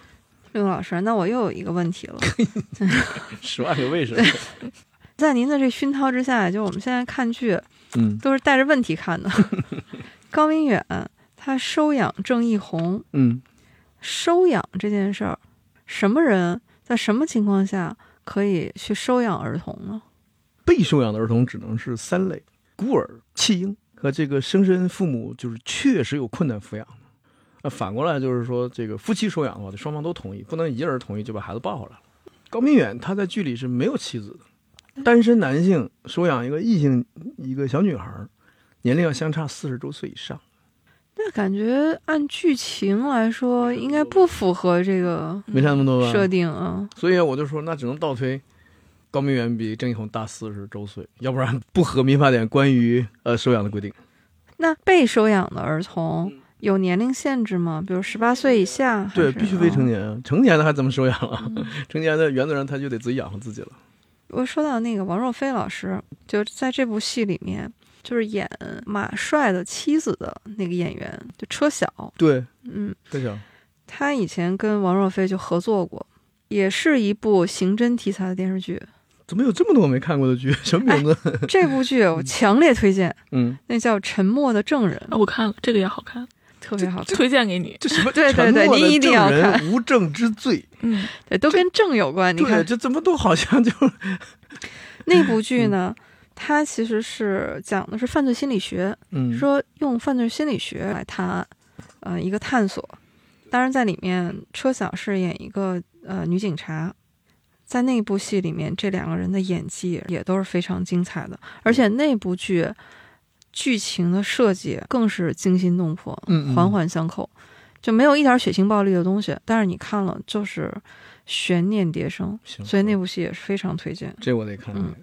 陆老师，那我又有一个问题了。十万个为什么？[laughs] 在您的这熏陶之下，就我们现在看剧嗯都是带着问题看的。[laughs] 高明远他收养郑义红，嗯，收养这件事儿，什么人在什么情况下可以去收养儿童呢？被收养的儿童只能是三类：孤儿、弃婴和这个生身父母就是确实有困难抚养的。那反过来就是说，这个夫妻收养的话，得双方都同意，不能一个人同意就把孩子抱回来了。高明远他在剧里是没有妻子的，单身男性收养一个异性一个小女孩，年龄要相差四十周岁以上。那感觉按剧情来说，应该不符合这个没差那么多吧？设定啊。所以我就说，那只能倒推，高明远比郑一红大四十周岁，要不然不合民法典关于呃收养的规定。那被收养的儿童有年龄限制吗？比如十八岁以下？对，必须未成。哦年啊，成年的还怎么收养啊？嗯 [laughs] 成年的原则上他就得自己养活自己了。我说到那个王若飞老师，就在这部戏里面，就是演马帅的妻子的那个演员，就车晓。对，嗯，车晓，他以前跟王若飞就合作过，也是一部刑侦题材的电视剧。怎么有这么多我没看过的剧？[laughs] 什么名字？这部剧我强烈推荐，嗯，那叫《沉默的证人啊，我看了这个也好看，》，特别好。推荐给你。这什么？[laughs] 对对对沉默的你一定要看无证之罪。嗯，对，都跟证有关。你对，看这怎么都好像就 [laughs] 那部剧呢，它其实是讲的是犯罪心理学，嗯说用犯罪心理学来探案，呃，一个探索。当然，在里面车晓饰演一个呃女警察，在那部戏里面，这两个人的演技也都是非常精彩的，而且那部剧剧情的设计更是惊心动魄，嗯嗯环环相扣，就没有一点血腥暴力的东西，但是你看了就是悬念迭生，所以那部戏也是非常推荐。这我得看。嗯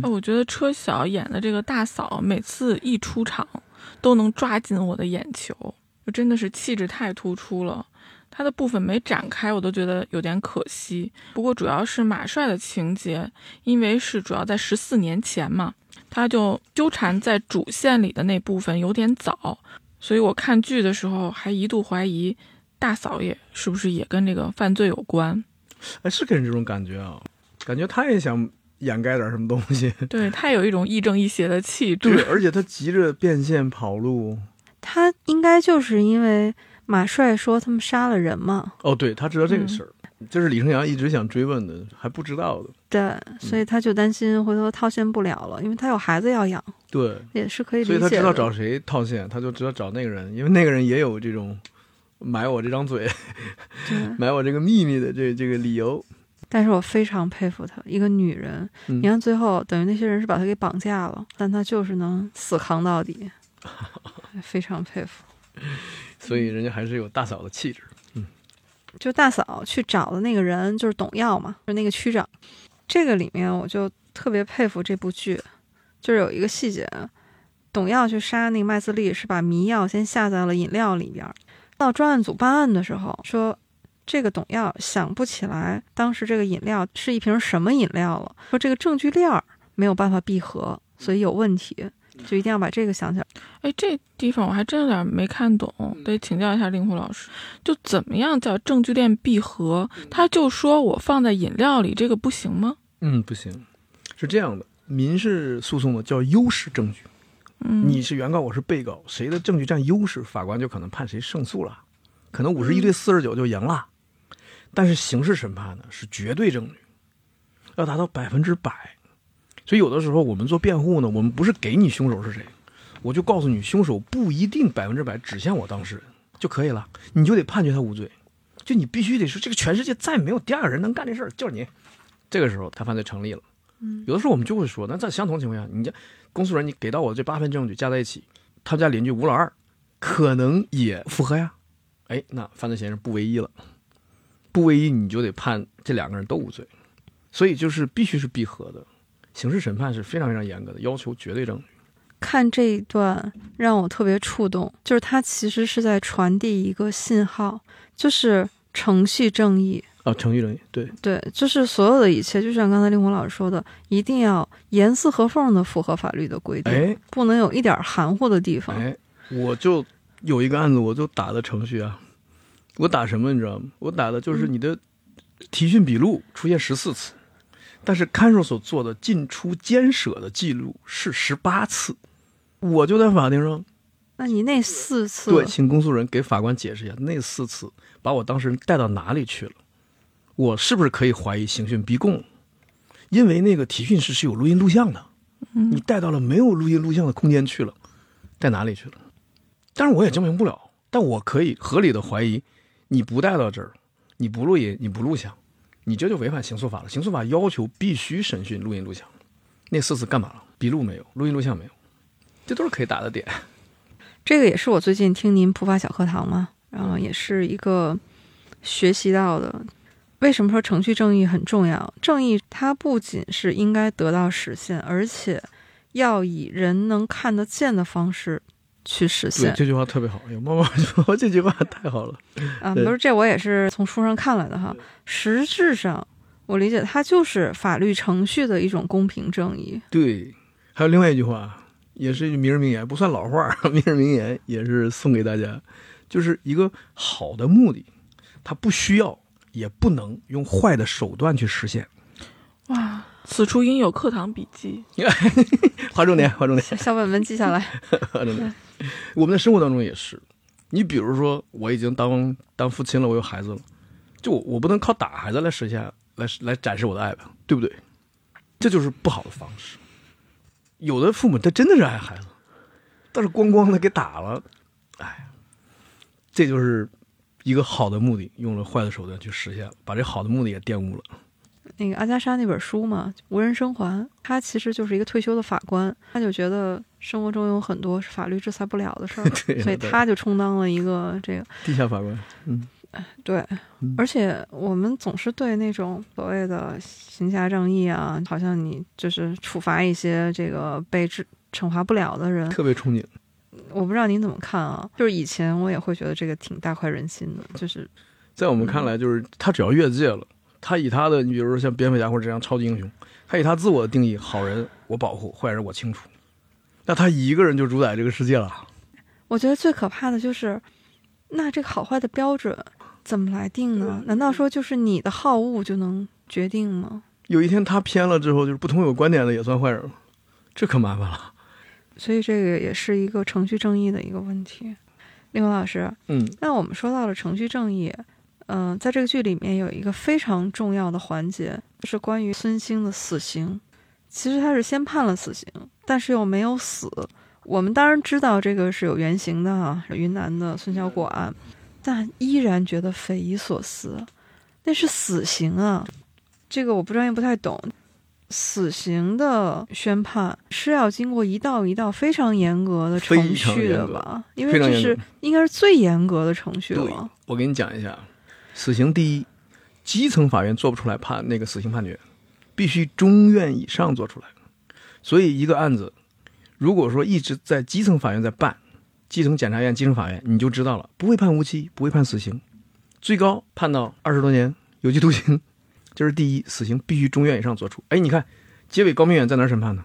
哎我觉得车晓演的这个大嫂，每次一出场都能抓紧我的眼球，就真的是气质太突出了。她的部分没展开，我都觉得有点可惜。不过主要是马帅的情节，因为是主要在十四年前嘛，他就纠缠在主线里的那部分有点早，所以我看剧的时候还一度怀疑大嫂也是不是也跟这个犯罪有关。哎，是给人这种感觉啊，感觉他也想掩盖点什么东西。对他有一种亦正亦邪的气质对，而且他急着变现跑路。他应该就是因为马帅说他们杀了人嘛，哦，对他知道这个嗯事儿，这是李成阳一直想追问的，还不知道的。对，所以他就担心回头套现不了了，因为他有孩子要养，对，也是可以理所以。他知道找谁套现，他就知道找那个人，因为那个人也有这种买我这张嘴、买我这个秘密的这这个理由。但是我非常佩服她，一个女人，嗯你看最后等于那些人是把她给绑架了，但她就是能死扛到底，[laughs] 非常佩服。所以人家还是有大嫂的气质。就大嫂去找的那个人就是董耀嘛，就那个区长。这个里面我就特别佩服这部剧，就是有一个细节，董耀去杀那个麦兹利是把迷药先下在了饮料里边。到专案组办案的时候，说这个董耀想不起来当时这个饮料是一瓶什么饮料了，说这个证据链儿没有办法闭合，所以有问题，就一定要把这个想起来。哎，这地方我还真有点没看懂，得请教一下令狐老师。就怎么样叫证据链闭合？他就说我放在饮料里，这个不行吗？嗯，不行，是这样的，民事诉讼的叫优势证据。嗯，你是原告，我是被告，谁的证据占优势，法官就可能判谁胜诉了，可能五十一对四十九就赢了。但是刑事审判呢是绝对证据，要达到百分之百。所以有的时候我们做辩护呢，我们不是给你凶手是谁，我就告诉你凶手不一定百分之百指向我当事人就可以了，你就得判决他无罪。就你必须得说，这个全世界再没有第二个人能干这事儿，就是你。这个时候他犯罪成立了。嗯，有的时候我们就会说，那在相同情况下，你家公诉人你给到我这八份证据加在一起，他们家邻居吴老二可能也符合呀。哎，那犯罪嫌疑人不唯一了，不唯一你就得判这两个人都无罪，所以就是必须是闭合的。刑事审判是非常非常严格的，要求绝对证据。看这一段让我特别触动，就是他其实是在传递一个信号，就是程序正义。啊，程序正义，对，对，就是所有的一切，就像刚才令狐老师说的，一定要严丝合缝的符合法律的规定，哎不能有一点含糊的地方。哎，我就有一个案子，我就打的程序啊，我打什么你知道吗？我打的就是你的提讯笔录出现十四次，但是看守所做的进出监舍的记录是十八次，我就在法庭上那你那四次，对，请公诉人给法官解释一下，那四次把我当事人带到哪里去了？我是不是可以怀疑刑讯逼供？因为那个提讯室是有录音录像的，嗯你带到了没有录音录像的空间去了，带哪里去了？但是我也证明不了，但我可以合理的怀疑，你不带到这儿，你不录音，你不录像，你这就违反刑诉法了。刑诉法要求必须审讯录音录像，那四次干嘛了？笔录没有，录音录像没有，这都是可以打的点。[laughs] 这个也是我最近听您普法小课堂嘛，然后也是一个学习到的。为什么说程序正义很重要？正义它不仅是应该得到实现，而且要以人能看得见的方式去实，现。这句话特别好。妈妈 [laughs] 说这句话太好了。啊，对不是，这我也是从书上看来的哈。实质上，我理解它就是法律程序的一种公平正义。对，还有另外一句话，也是一句名人名言，不算老话，[laughs] 名人名言也是送给大家，就是一个好的目的，它不需要也不能用坏的手段去实现。哇，此处应有课堂笔记。[laughs] 划重点，划重点，小小本本记下来。[laughs] 划重点。我们在生活当中也是，你比如说，我已经当当父亲了，我有孩子了，就我我不能靠打孩子来实现，来来展示我的爱吧，对不对？这就是不好的方式。有的父母他真的是爱孩子，但是咣咣的给打了，哎，这就是一个好的目的用了坏的手段去实现了，把这好的目的也玷污了。那个阿加莎那本书嘛，《无人生还》，他其实就是一个退休的法官，他就觉得生活中有很多是法律制裁不了的事儿，[laughs] 对所以对他就充当了一个这个地下法官，嗯，对嗯。而且我们总是对那种所谓的行侠仗义啊，好像你就是处罚一些这个被治惩罚不了的人，特别憧憬。我不知道您怎么看啊？就是以前我也会觉得这个挺大快人心的，就是在我们看来，就是他只要越界了，他以他的，你比如说像蝙蝠侠或者这样超级英雄，他以他自我的定义，好人我保护，坏人我清除，那他一个人就主宰这个世界了。我觉得最可怕的就是，那这个好坏的标准怎么来定呢？难道说就是你的好恶就能决定吗？有一天他偏了之后，就是不同有观点的也算坏人了，这可麻烦了。所以这个也是一个程序正义的一个问题。另外，老师，嗯，那我们说到了程序正义，嗯、在这个剧里面有一个非常重要的环节，是关于孙兴的死刑。其实他是先判了死刑，但是又没有死。我们当然知道这个是有原型的哈，云南的孙小果案，但依然觉得匪夷所思。那是死刑啊，这个我不专业不太懂。死刑的宣判是要经过一道一道非常严格的程序的吧？因为这是应该是最严格的程序对了。我给你讲一下，死刑第一，基层法院做不出来判那个死刑判决，必须中院以上做出来。所以一个案子，如果说一直在基层法院在办，基层检察院、基层法院，你就知道了，不会判无期，不会判死刑，最高判到二十多年有期徒刑。这是第一，死刑必须中院以上作出。哎，你看，结尾高明远在哪儿审判呢？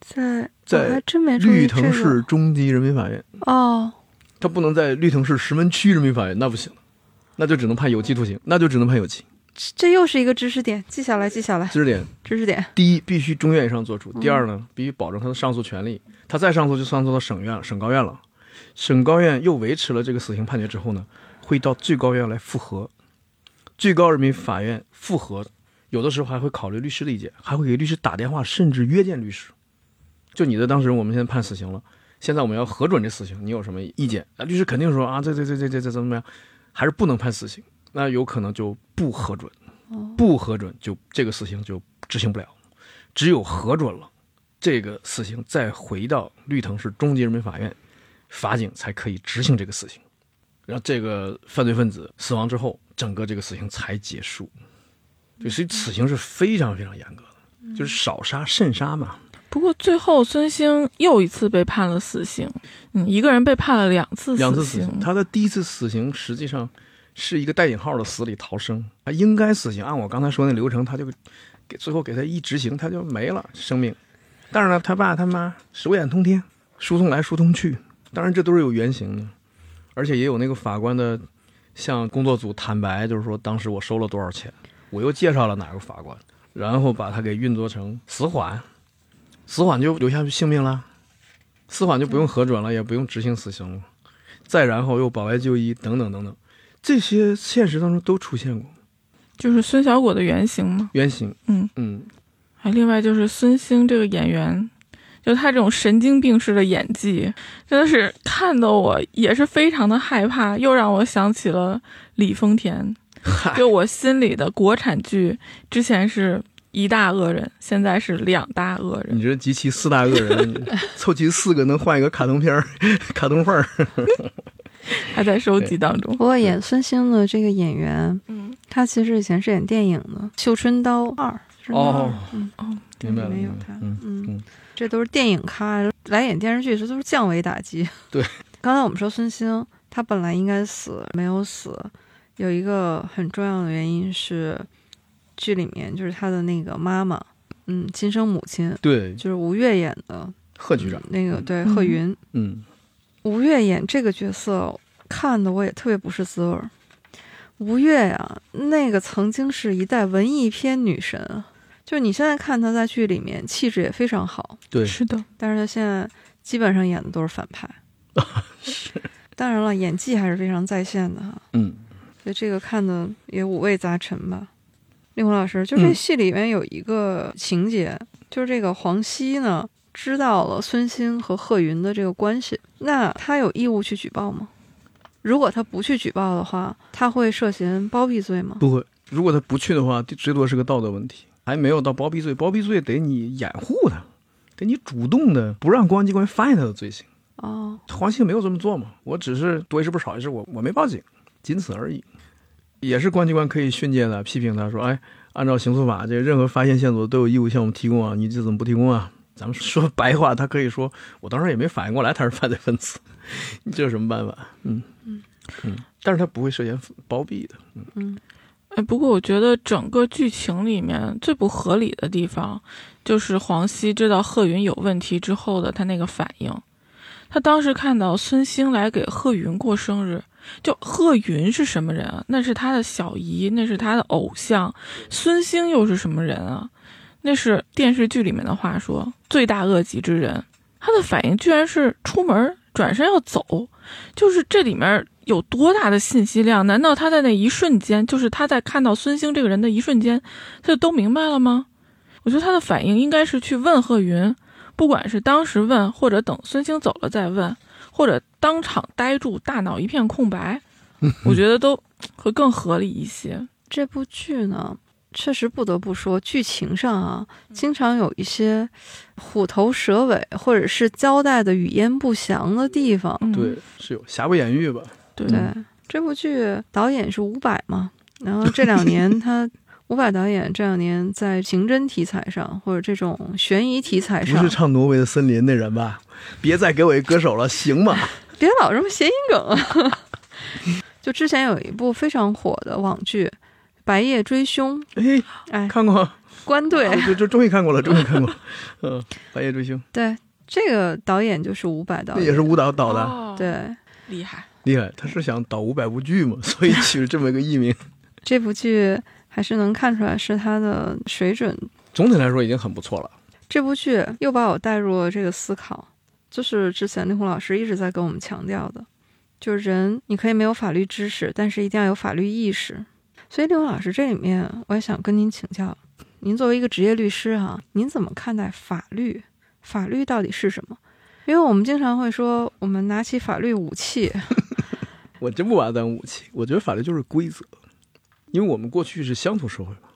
在在绿藤市中级人民法院，哦，他不能在绿藤市石门区人民法院，那不行，那就只能判有期徒刑，那就只能判有期。这这又是一个知识点，记下来，记下来，知识点：知识点。第一，必须中院以上作出；嗯第二呢，必须保证他的上诉权利。他再上诉就上诉到省院、省高院了，省高院又维持了这个死刑判决之后呢，会到最高院来复核，最高人民法院复核，有的时候还会考虑律师的意见，还会给律师打电话，甚至约见律师。就你的当事人，我们现在判死刑了，现在我们要核准这死刑，你有什么意见？啊，律师肯定说啊，这这这这这这怎么怎么样，还是不能判死刑，那有可能就不核准，不核准就这个死刑就执行不了，只有核准了，这个死刑再回到绿藤市中级人民法院，法警才可以执行这个死刑，然后这个犯罪分子死亡之后，整个这个死刑才结束。对，所以死刑是非常非常严格的，就是少杀慎杀嘛。不过最后孙兴又一次被判了死刑，一个人被判了两次死死刑，他的第一次死刑实际上是一个带引号的死里逃生，他应该死刑，按我刚才说那流程，他就给最后给他一执行，他就没了生命。但是呢，他爸他妈手眼通天，疏通来疏通去，当然这都是有原型的，而且也有那个法官的向工作组坦白，就是说当时我收了多少钱，我又介绍了哪个法官，然后把他给运作成死缓，死缓就留下性命了。死缓就不用核准了，也不用执行死刑了，再然后又保外就医等等等等，这些现实当中都出现过就是孙小果的原型吗。原型。嗯嗯，还另外就是孙兴这个演员，就他这种神经病式的演技，真的是看得我也是非常的害怕，又让我想起了李丰田。就我心里的国产剧，之前是一大恶人，现在是两大恶人。你觉得集齐四大恶人，[laughs] 凑齐四个能换一个卡通片儿、[laughs] 卡通范儿。[laughs] 还在收集当中。不过演孙兴的这个演员，嗯，他其实以前是演电影的《绣春刀二》哦，嗯。哦，这明白了没有他，嗯嗯。嗯。这都是电影咖，来演电视剧，这都是降维打击。对，刚才我们说孙兴，他本来应该死，没有死，有一个很重要的原因是，剧里面就是他的那个妈妈，嗯，亲生母亲，对，就是吴越演的贺局长，那个，对，嗯贺云。嗯，吴越演这个角色，看的我也特别不是滋味儿。吴越呀，那个曾经是一代文艺片女神啊，就是你现在看她在剧里面气质也非常好，对，是的，但是她现在基本上演的都是反派。[laughs] 是当然了，演技还是非常在线的哈，嗯，所以这个看的也五味杂陈吧。令狐老师，就这嗯戏里面有一个情节，就是这个黄熙呢知道了孙兴和贺云的这个关系，那他有义务去举报吗？如果他不去举报的话，他会涉嫌包庇罪吗？不会。如果他不去的话，最多是个道德问题，还没有到包庇罪。包庇罪得你掩护他，得你主动的不让公安机关发现他的罪行。哦，黄兴没有这么做嘛，我只是多一事不少一事，我我没报警，仅此而已。也是公安机关可以训诫的，批评他说：“哎，按照刑诉法，这任何发现线索都有义务向我们提供啊，你这怎么不提供啊？”咱们说白话，他可以说：“我当时也没反应过来他是犯罪分子，[laughs] 你这有什么办法？”嗯嗯嗯，但是他不会涉嫌包庇的。嗯嗯哎，不过我觉得整个剧情里面最不合理的地方，就是黄熙知道贺云有问题之后的他那个反应。他当时看到孙兴来给贺云过生日，就贺云是什么人啊？那是他的小姨，那是他的偶像。孙兴又是什么人啊？那是电视剧里面的话说罪大恶极之人。他的反应居然是出门转身要走，就是这里面有多大的信息量？难道他在那一瞬间，就是他在看到孙兴这个人的一瞬间，他就都明白了吗？我觉得他的反应应该是去问贺云，不管是当时问，或者等孙兴走了再问，或者当场呆住，大脑一片空白，我觉得都会更合理一些。[laughs] 这部剧呢，确实不得不说，剧情上啊，经常有一些虎头蛇尾，或者是交代的语焉不详的地方。嗯，对，是有瑕不掩瑜吧？对对，这部剧导演是伍佰嘛，然后这两年他伍佰导演这两年在刑侦题材上或者这种悬疑题材上不是，唱《挪威的森林》那人吧？别再给我一歌手了，行吗？[laughs] 别老这么谐音梗啊！[laughs] 就之前有一部非常火的网剧《白夜追凶》，哎，哎，看过，关队就就终于看过了，终于看过。[laughs] 嗯，《白夜追凶》对这个导演就是伍佰导演，那也是舞蹈导的，哦，对厉害。厉害。他是想导五百部剧嘛，所以取了这么一个艺名。这部剧还是能看出来是他的水准。总体来说已经很不错了。这部剧又把我带入了这个思考，就是之前令狐老师一直在跟我们强调的，就是人你可以没有法律知识，但是一定要有法律意识。所以令狐老师这里面我也想跟您请教，您作为一个职业律师哈、您怎么看待法律？法律到底是什么？因为我们经常会说，我们拿起法律武器 [laughs] [laughs] 我真不把它当武器，我觉得法律就是规则，因为我们过去是乡土社会嘛，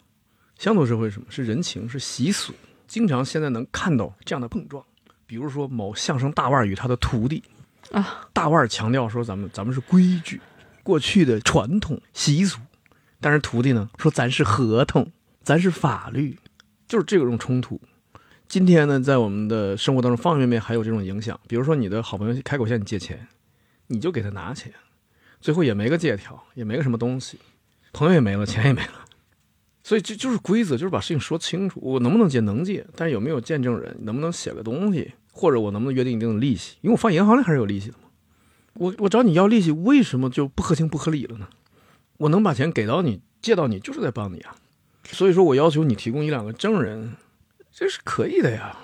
乡土社会什么？是人情，是习俗，经常现在能看到这样的碰撞。比如说某相声大腕儿与他的徒弟啊，大腕儿强调说咱们咱们是规矩，过去的传统习俗，但是徒弟呢说咱是合同，咱是法律，就是这种冲突。今天呢，在我们的生活当中，方方面面还有这种影响。比如说，你的好朋友开口向你借钱，你就给他拿钱，最后也没个借条，也没个什么东西，朋友也没了，钱也没了。[laughs] 所以这就是规则，就是把事情说清楚。我能不能借能借，但是有没有见证人，能不能写个东西，或者我能不能约定一定的利息？因为我放银行里还是有利息的嘛。我我找你要利息，为什么就不合情不合理了呢？我能把钱给到你，借到你，就是在帮你啊。所以说我要求你提供一两个证人，这是可以的呀。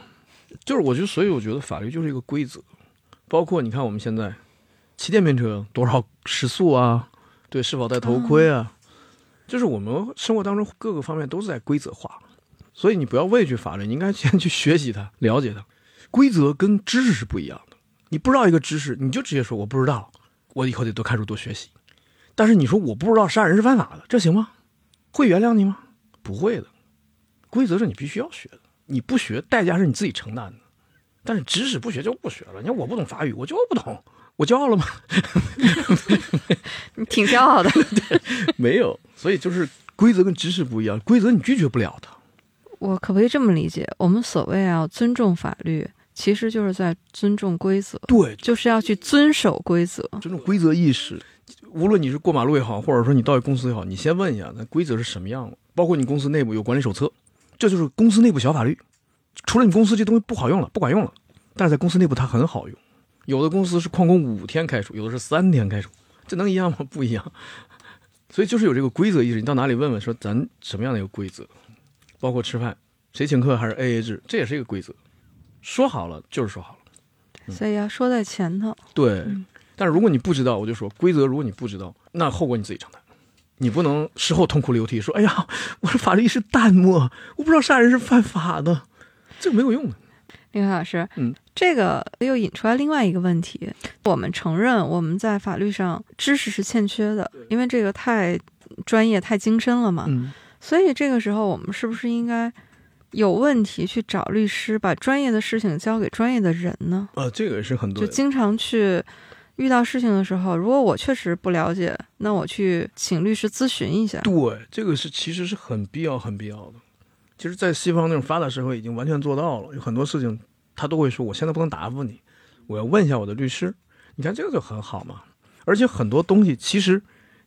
就是我觉得，所以我觉得法律就是一个规则，包括你看我们现在骑电瓶车多少时速啊，对，是否戴头盔啊，就是我们生活当中各个方面都是在规则化。所以你不要畏惧法律，你应该先去学习它，了解它。规则跟知识是不一样的。你不知道一个知识，你就直接说我不知道，我以后得多看书多学习。但是你说我不知道杀人是犯法的，这行吗？会原谅你吗？不会的。规则是你必须要学的，你不学代价是你自己承担的。但是知识不学就不学了。你看我不懂法语，我就不懂，我骄傲了吗？你 [laughs] 挺骄傲的 [laughs] 对。没有，所以就是规则跟知识不一样，规则你拒绝不了的。我可不可以这么理解？我们所谓啊尊重法律，其实就是在尊重规则，对，就是要去遵守规则。尊重规则意识，无论你是过马路也好，或者说你到一个公司也好，你先问一下那规则是什么样的。包括你公司内部有管理手册，这就是公司内部小法律。除了你公司这东西不好用了，不管用了，但是在公司内部它很好用。有的公司是旷工五天开除，有的是三天开除，这能一样吗？不一样。所以就是有这个规则意识，你到哪里问问说咱什么样的一个规则，包括吃饭谁请客还是 A A 制，这也是一个规则。说好了就是说好了，嗯所以要说在前头。对。嗯但是如果你不知道，我就说规则，如果你不知道，那后果你自己承担。你不能事后痛哭流涕说：“哎呀，我的法律意识淡漠，我不知道杀人是犯法的。”这个没有用的。林凯老师，嗯，这个又引出来另外一个问题。我们承认我们在法律上知识是欠缺的，因为这个太专业、太精深了嘛。嗯，所以这个时候，我们是不是应该有问题去找律师，把专业的事情交给专业的人呢？啊，这个也是很多。就经常去遇到事情的时候，如果我确实不了解，那我去请律师咨询一下。对，这个是其实是很必要、很必要的。其实，在西方那种发达社会已经完全做到了，有很多事情他都会说：“我现在不能答复你，我要问一下我的律师。”你看这个就很好嘛。而且很多东西，其实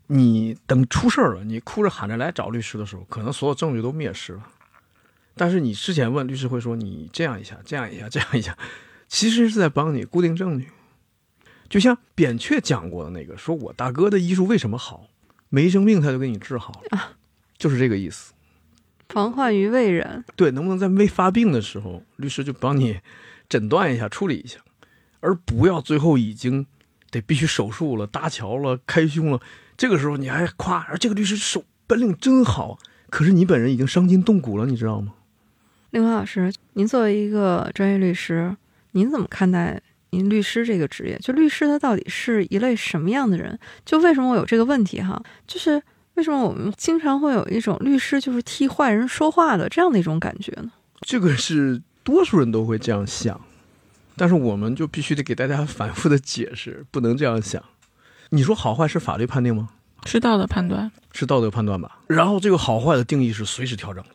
你等出事儿了，你哭着喊着来找律师的时候，可能所有证据都灭失了。但是你之前问律师会说：“你这样一下，这样一下，这样一下。”其实是在帮你固定证据。就像扁鹊讲过的那个，说我大哥的医术为什么好？没生病他就给你治好了，就是这个意思。防患于未然。对，能不能在未发病的时候，律师就帮你诊断一下、处理一下，而不要最后已经得必须手术了、搭桥了、开胸了，这个时候你还夸，而这个律师手本领真好，可是你本人已经伤筋动骨了，你知道吗？令华老师，您作为一个专业律师，您怎么看待您律师这个职业？就律师他到底是一类什么样的人？就为什么我有这个问题哈？就是为什么我们经常会有一种律师就是替坏人说话的这样的一种感觉呢？这个是多数人都会这样想，但是我们就必须得给大家反复的解释，不能这样想。你说好坏是法律判定吗？是道德判断。是道德判断吧。然后这个好坏的定义是随时调整的，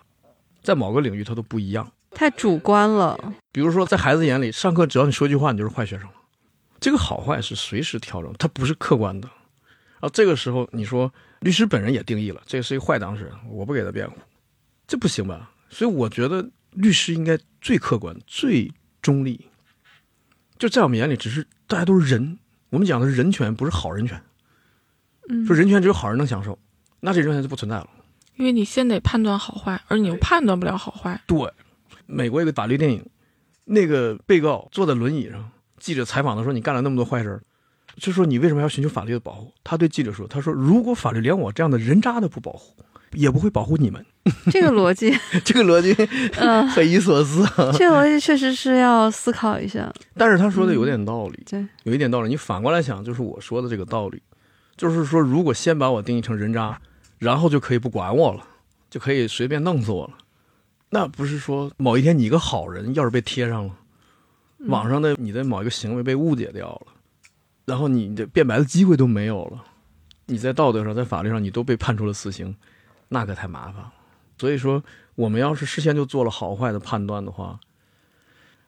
在某个领域它都不一样。太主观了。比如说，在孩子眼里，上课只要你说句话，你就是坏学生了。这个好坏是随时调整，它不是客观的。然后这个时候，你说律师本人也定义了，这是一个坏当事人，我不给他辩护，这不行吧？所以我觉得律师应该最客观、最中立。就在我们眼里，只是大家都是人，我们讲的是人权，不是好人权。嗯，说人权只有好人能享受，那这人权就不存在了。因为你先得判断好坏，而你又判断不了好坏。对，美国一个法律电影，那个被告坐在轮椅上，记者采访他说：“你干了那么多坏事儿，就说你为什么要寻求法律的保护？”他对记者说：“他说如果法律连我这样的人渣都不保护，也不会保护你们。[laughs] 这个逻辑，[laughs] 这个逻辑 [laughs] 嗯、匪夷所思啊！这个逻辑确实是要思考一下。但是他说的有点道理，对，有一点道理。你反过来想，就是我说的这个道理，就是说，如果先把我定义成人渣，然后就可以不管我了，就可以随便弄死我了，那不是说某一天你一个好人要是被贴上了，嗯网上的你的某一个行为被误解掉了，然后你的辩白的机会都没有了，你在道德上、在法律上你都被判处了死刑，那可太麻烦了。所以说，我们要是事先就做了好坏的判断的话，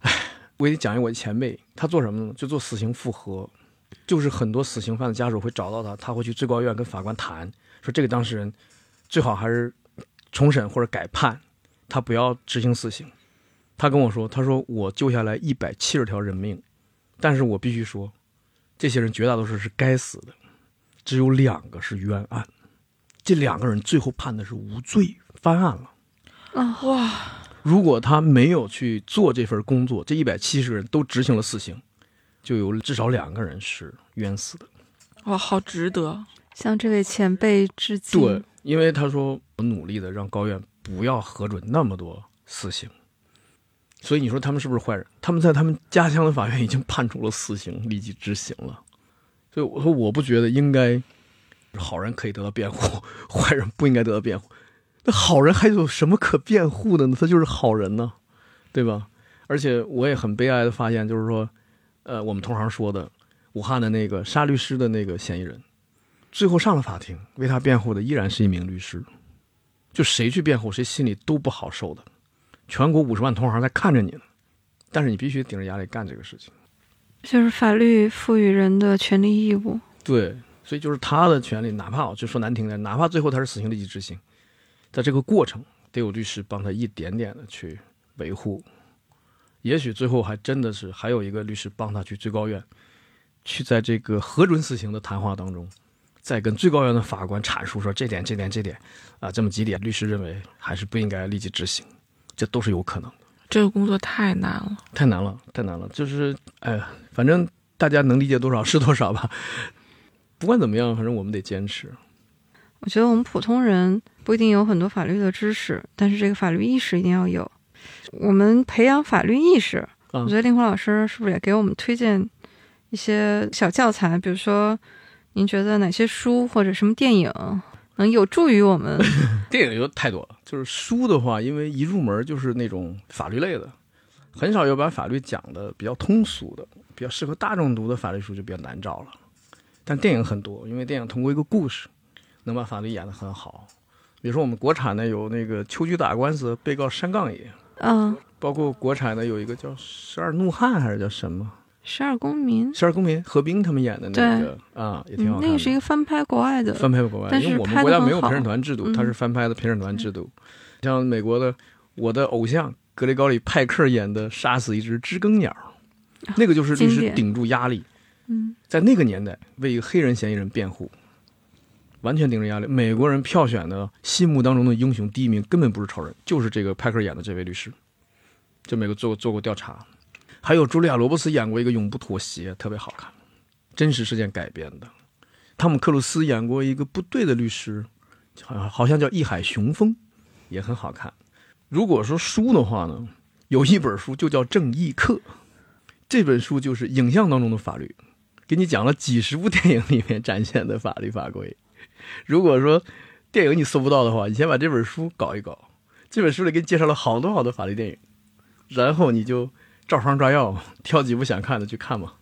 唉，我给你讲一我的前辈，他做什么呢？就做死刑复核，就是很多死刑犯的家属会找到他，他会去最高院跟法官谈，说这个当事人最好还是重审或者改判，他不要执行死刑。他跟我说，他说我救下来一百七十条人命，但是我必须说，这些人绝大多数是该死的，只有两个是冤案，这两个人最后判的是无罪，翻案了。啊、哇，如果他没有去做这份工作，这一百七十个人都执行了死刑，就有至少两个人是冤死的。哇，好值得。向这位前辈致敬。对，因为他说我努力的让高院不要核准那么多死刑，所以你说他们是不是坏人？他们在他们家乡的法院已经判处了死刑，立即执行了。所以我说，我不觉得应该好人可以得到辩护，坏人不应该得到辩护。那好人还有什么可辩护的呢？他就是好人呢，对吧？而且我也很悲哀的发现，就是说，呃，我们同行说的，武汉的那个杀律师的那个嫌疑人，最后上了法庭，为他辩护的依然是一名律师。就谁去辩护，谁心里都不好受的。全国五十万同行在看着你呢，但是你必须顶着压力干这个事情。就是法律赋予人的权利义务。对，所以就是他的权利，哪怕我就说难听点，哪怕最后他是死刑立即执行，在这个过程得有律师帮他一点点的去维护。也许最后还真的是还有一个律师帮他去最高院，去在这个核准死刑的谈话当中，再跟最高院的法官阐述说这点、这点、这点，啊，这么几点，律师认为还是不应该立即执行，这都是有可能的。这个工作太难了，太难了，太难了。就是，哎呀，反正大家能理解多少是多少吧。不管怎么样，反正我们得坚持。我觉得我们普通人不一定有很多法律的知识，但是这个法律意识一定要有。我们培养法律意识，嗯我觉得令狐老师是不是也给我们推荐一些小教材？比如说，您觉得哪些书或者什么电影能有助于我们？电影有太多了，就是书的话，因为一入门就是那种法律类的，很少有把法律讲的比较通俗的、比较适合大众读的法律书就比较难找了。但电影很多，因为电影通过一个故事，能把法律演得很好。比如说我们国产的有那个秋菊打官司，被告山杠爷，嗯，包括国产的有一个叫《十二怒汉》还是叫什么十二公民《十二公民》，何冰他们演的那个啊，也挺好看的。嗯那个是一个翻拍国外的，翻拍国外，但是因为我们国家没有陪审团制度，嗯。它是翻拍的陪审团制度。像美国的《我的偶像》格雷高里·派克演的《杀死一只知更鸟》，那个就是律师顶住压力，嗯，在那个年代为一个黑人嫌疑人辩护，完全顶着压力。美国人票选的心目当中的英雄第一名根本不是超人，就是这个派克演的这位律师。就美国做过做过调查，还有茱莉亚·罗伯茨演过一个《永不妥协》，特别好看，真实事件改编的。汤姆·克鲁斯演过一个不对的律师，好像好像叫《义海雄风》，也很好看。如果说书的话呢，有一本书就叫《正义课》，这本书就是影像当中的法律，给你讲了几十部电影里面展现的法律法规。如果说电影你搜不到的话，你先把这本书搞一搞，这本书里给你介绍了好多好多法律电影，然后你就照方抓药，[laughs] 挑几部想看的去看嘛，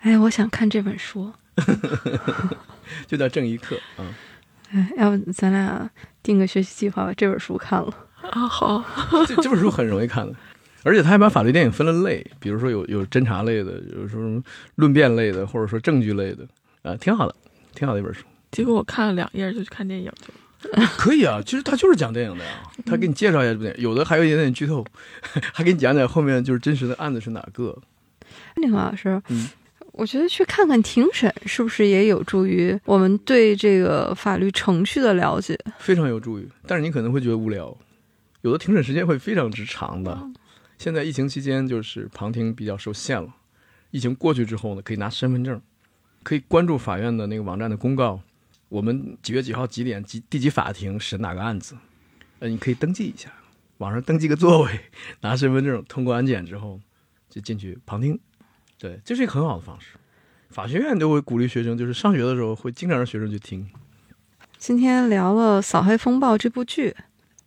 哎，我想看这本书。[laughs] 就叫《正义课》啊。哎，要不咱俩定个学习计划，把这本书看了。啊，好，[laughs] 这这本书很容易看的，而且他还把法律电影分了类，比如说有有侦查类的，有什么论辩类的，或者说证据类的，啊，挺好的，挺好的一本书。结果我看了两页就去看电影去了。[laughs] 可以啊，其实他就是讲电影的呀，他给你介绍一下这部电影，有的还有一点点剧透，[laughs] 还给你讲讲后面就是真实的案子是哪个。令狐老师，嗯我觉得去看看庭审是不是也有助于我们对这个法律程序的了解？非常有助于，但是你可能会觉得无聊，有的庭审时间会非常之长的。现在疫情期间就是旁听比较受限了，疫情过去之后呢，可以拿身份证，可以关注法院的那个网站的公告，我们几月几号几点几第几法庭审哪个案子，呃，你可以登记一下，网上登记个座位，[laughs] 拿身份证通过安检之后就进去旁听，对，这是一个很好的方式。法学院都会鼓励学生，就是上学的时候会经常让学生去听。今天聊了《扫黑风暴》这部剧，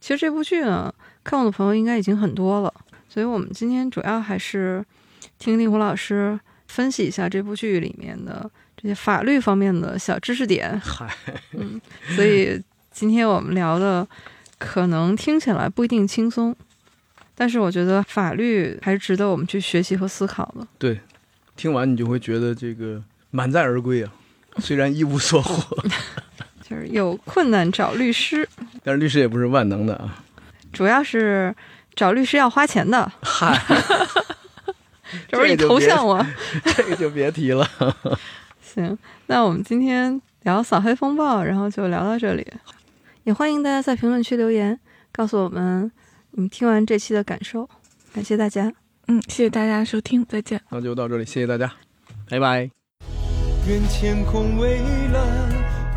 其实这部剧呢，看过的朋友应该已经很多了，所以我们今天主要还是听令狐老师分析一下这部剧里面的这些法律方面的小知识点。嗨，嗯，所以今天我们聊的可能听起来不一定轻松，但是我觉得法律还是值得我们去学习和思考的。对，听完你就会觉得这个满载而归啊，虽然一无所获，[laughs] 就是有困难找律师，[laughs] 但是律师也不是万能的啊。主要是找律师要花钱的。嗨，[laughs] 这不是你这个就别投向我？这个就别提了。行，那我们今天聊扫黑风暴，然后就聊到这里。也欢迎大家在评论区留言，告诉我们你们听完这期的感受。感谢大家。嗯，谢谢大家收听，再见。那就到这里，谢谢大家，拜拜。愿天空蔚蓝，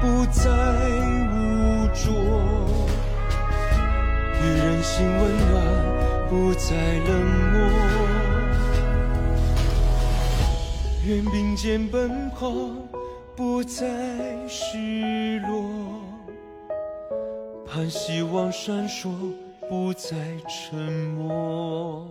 不再无着；予人心温暖，不再冷漠。愿并肩奔跑，不再失落。盼希望闪烁，不再沉默。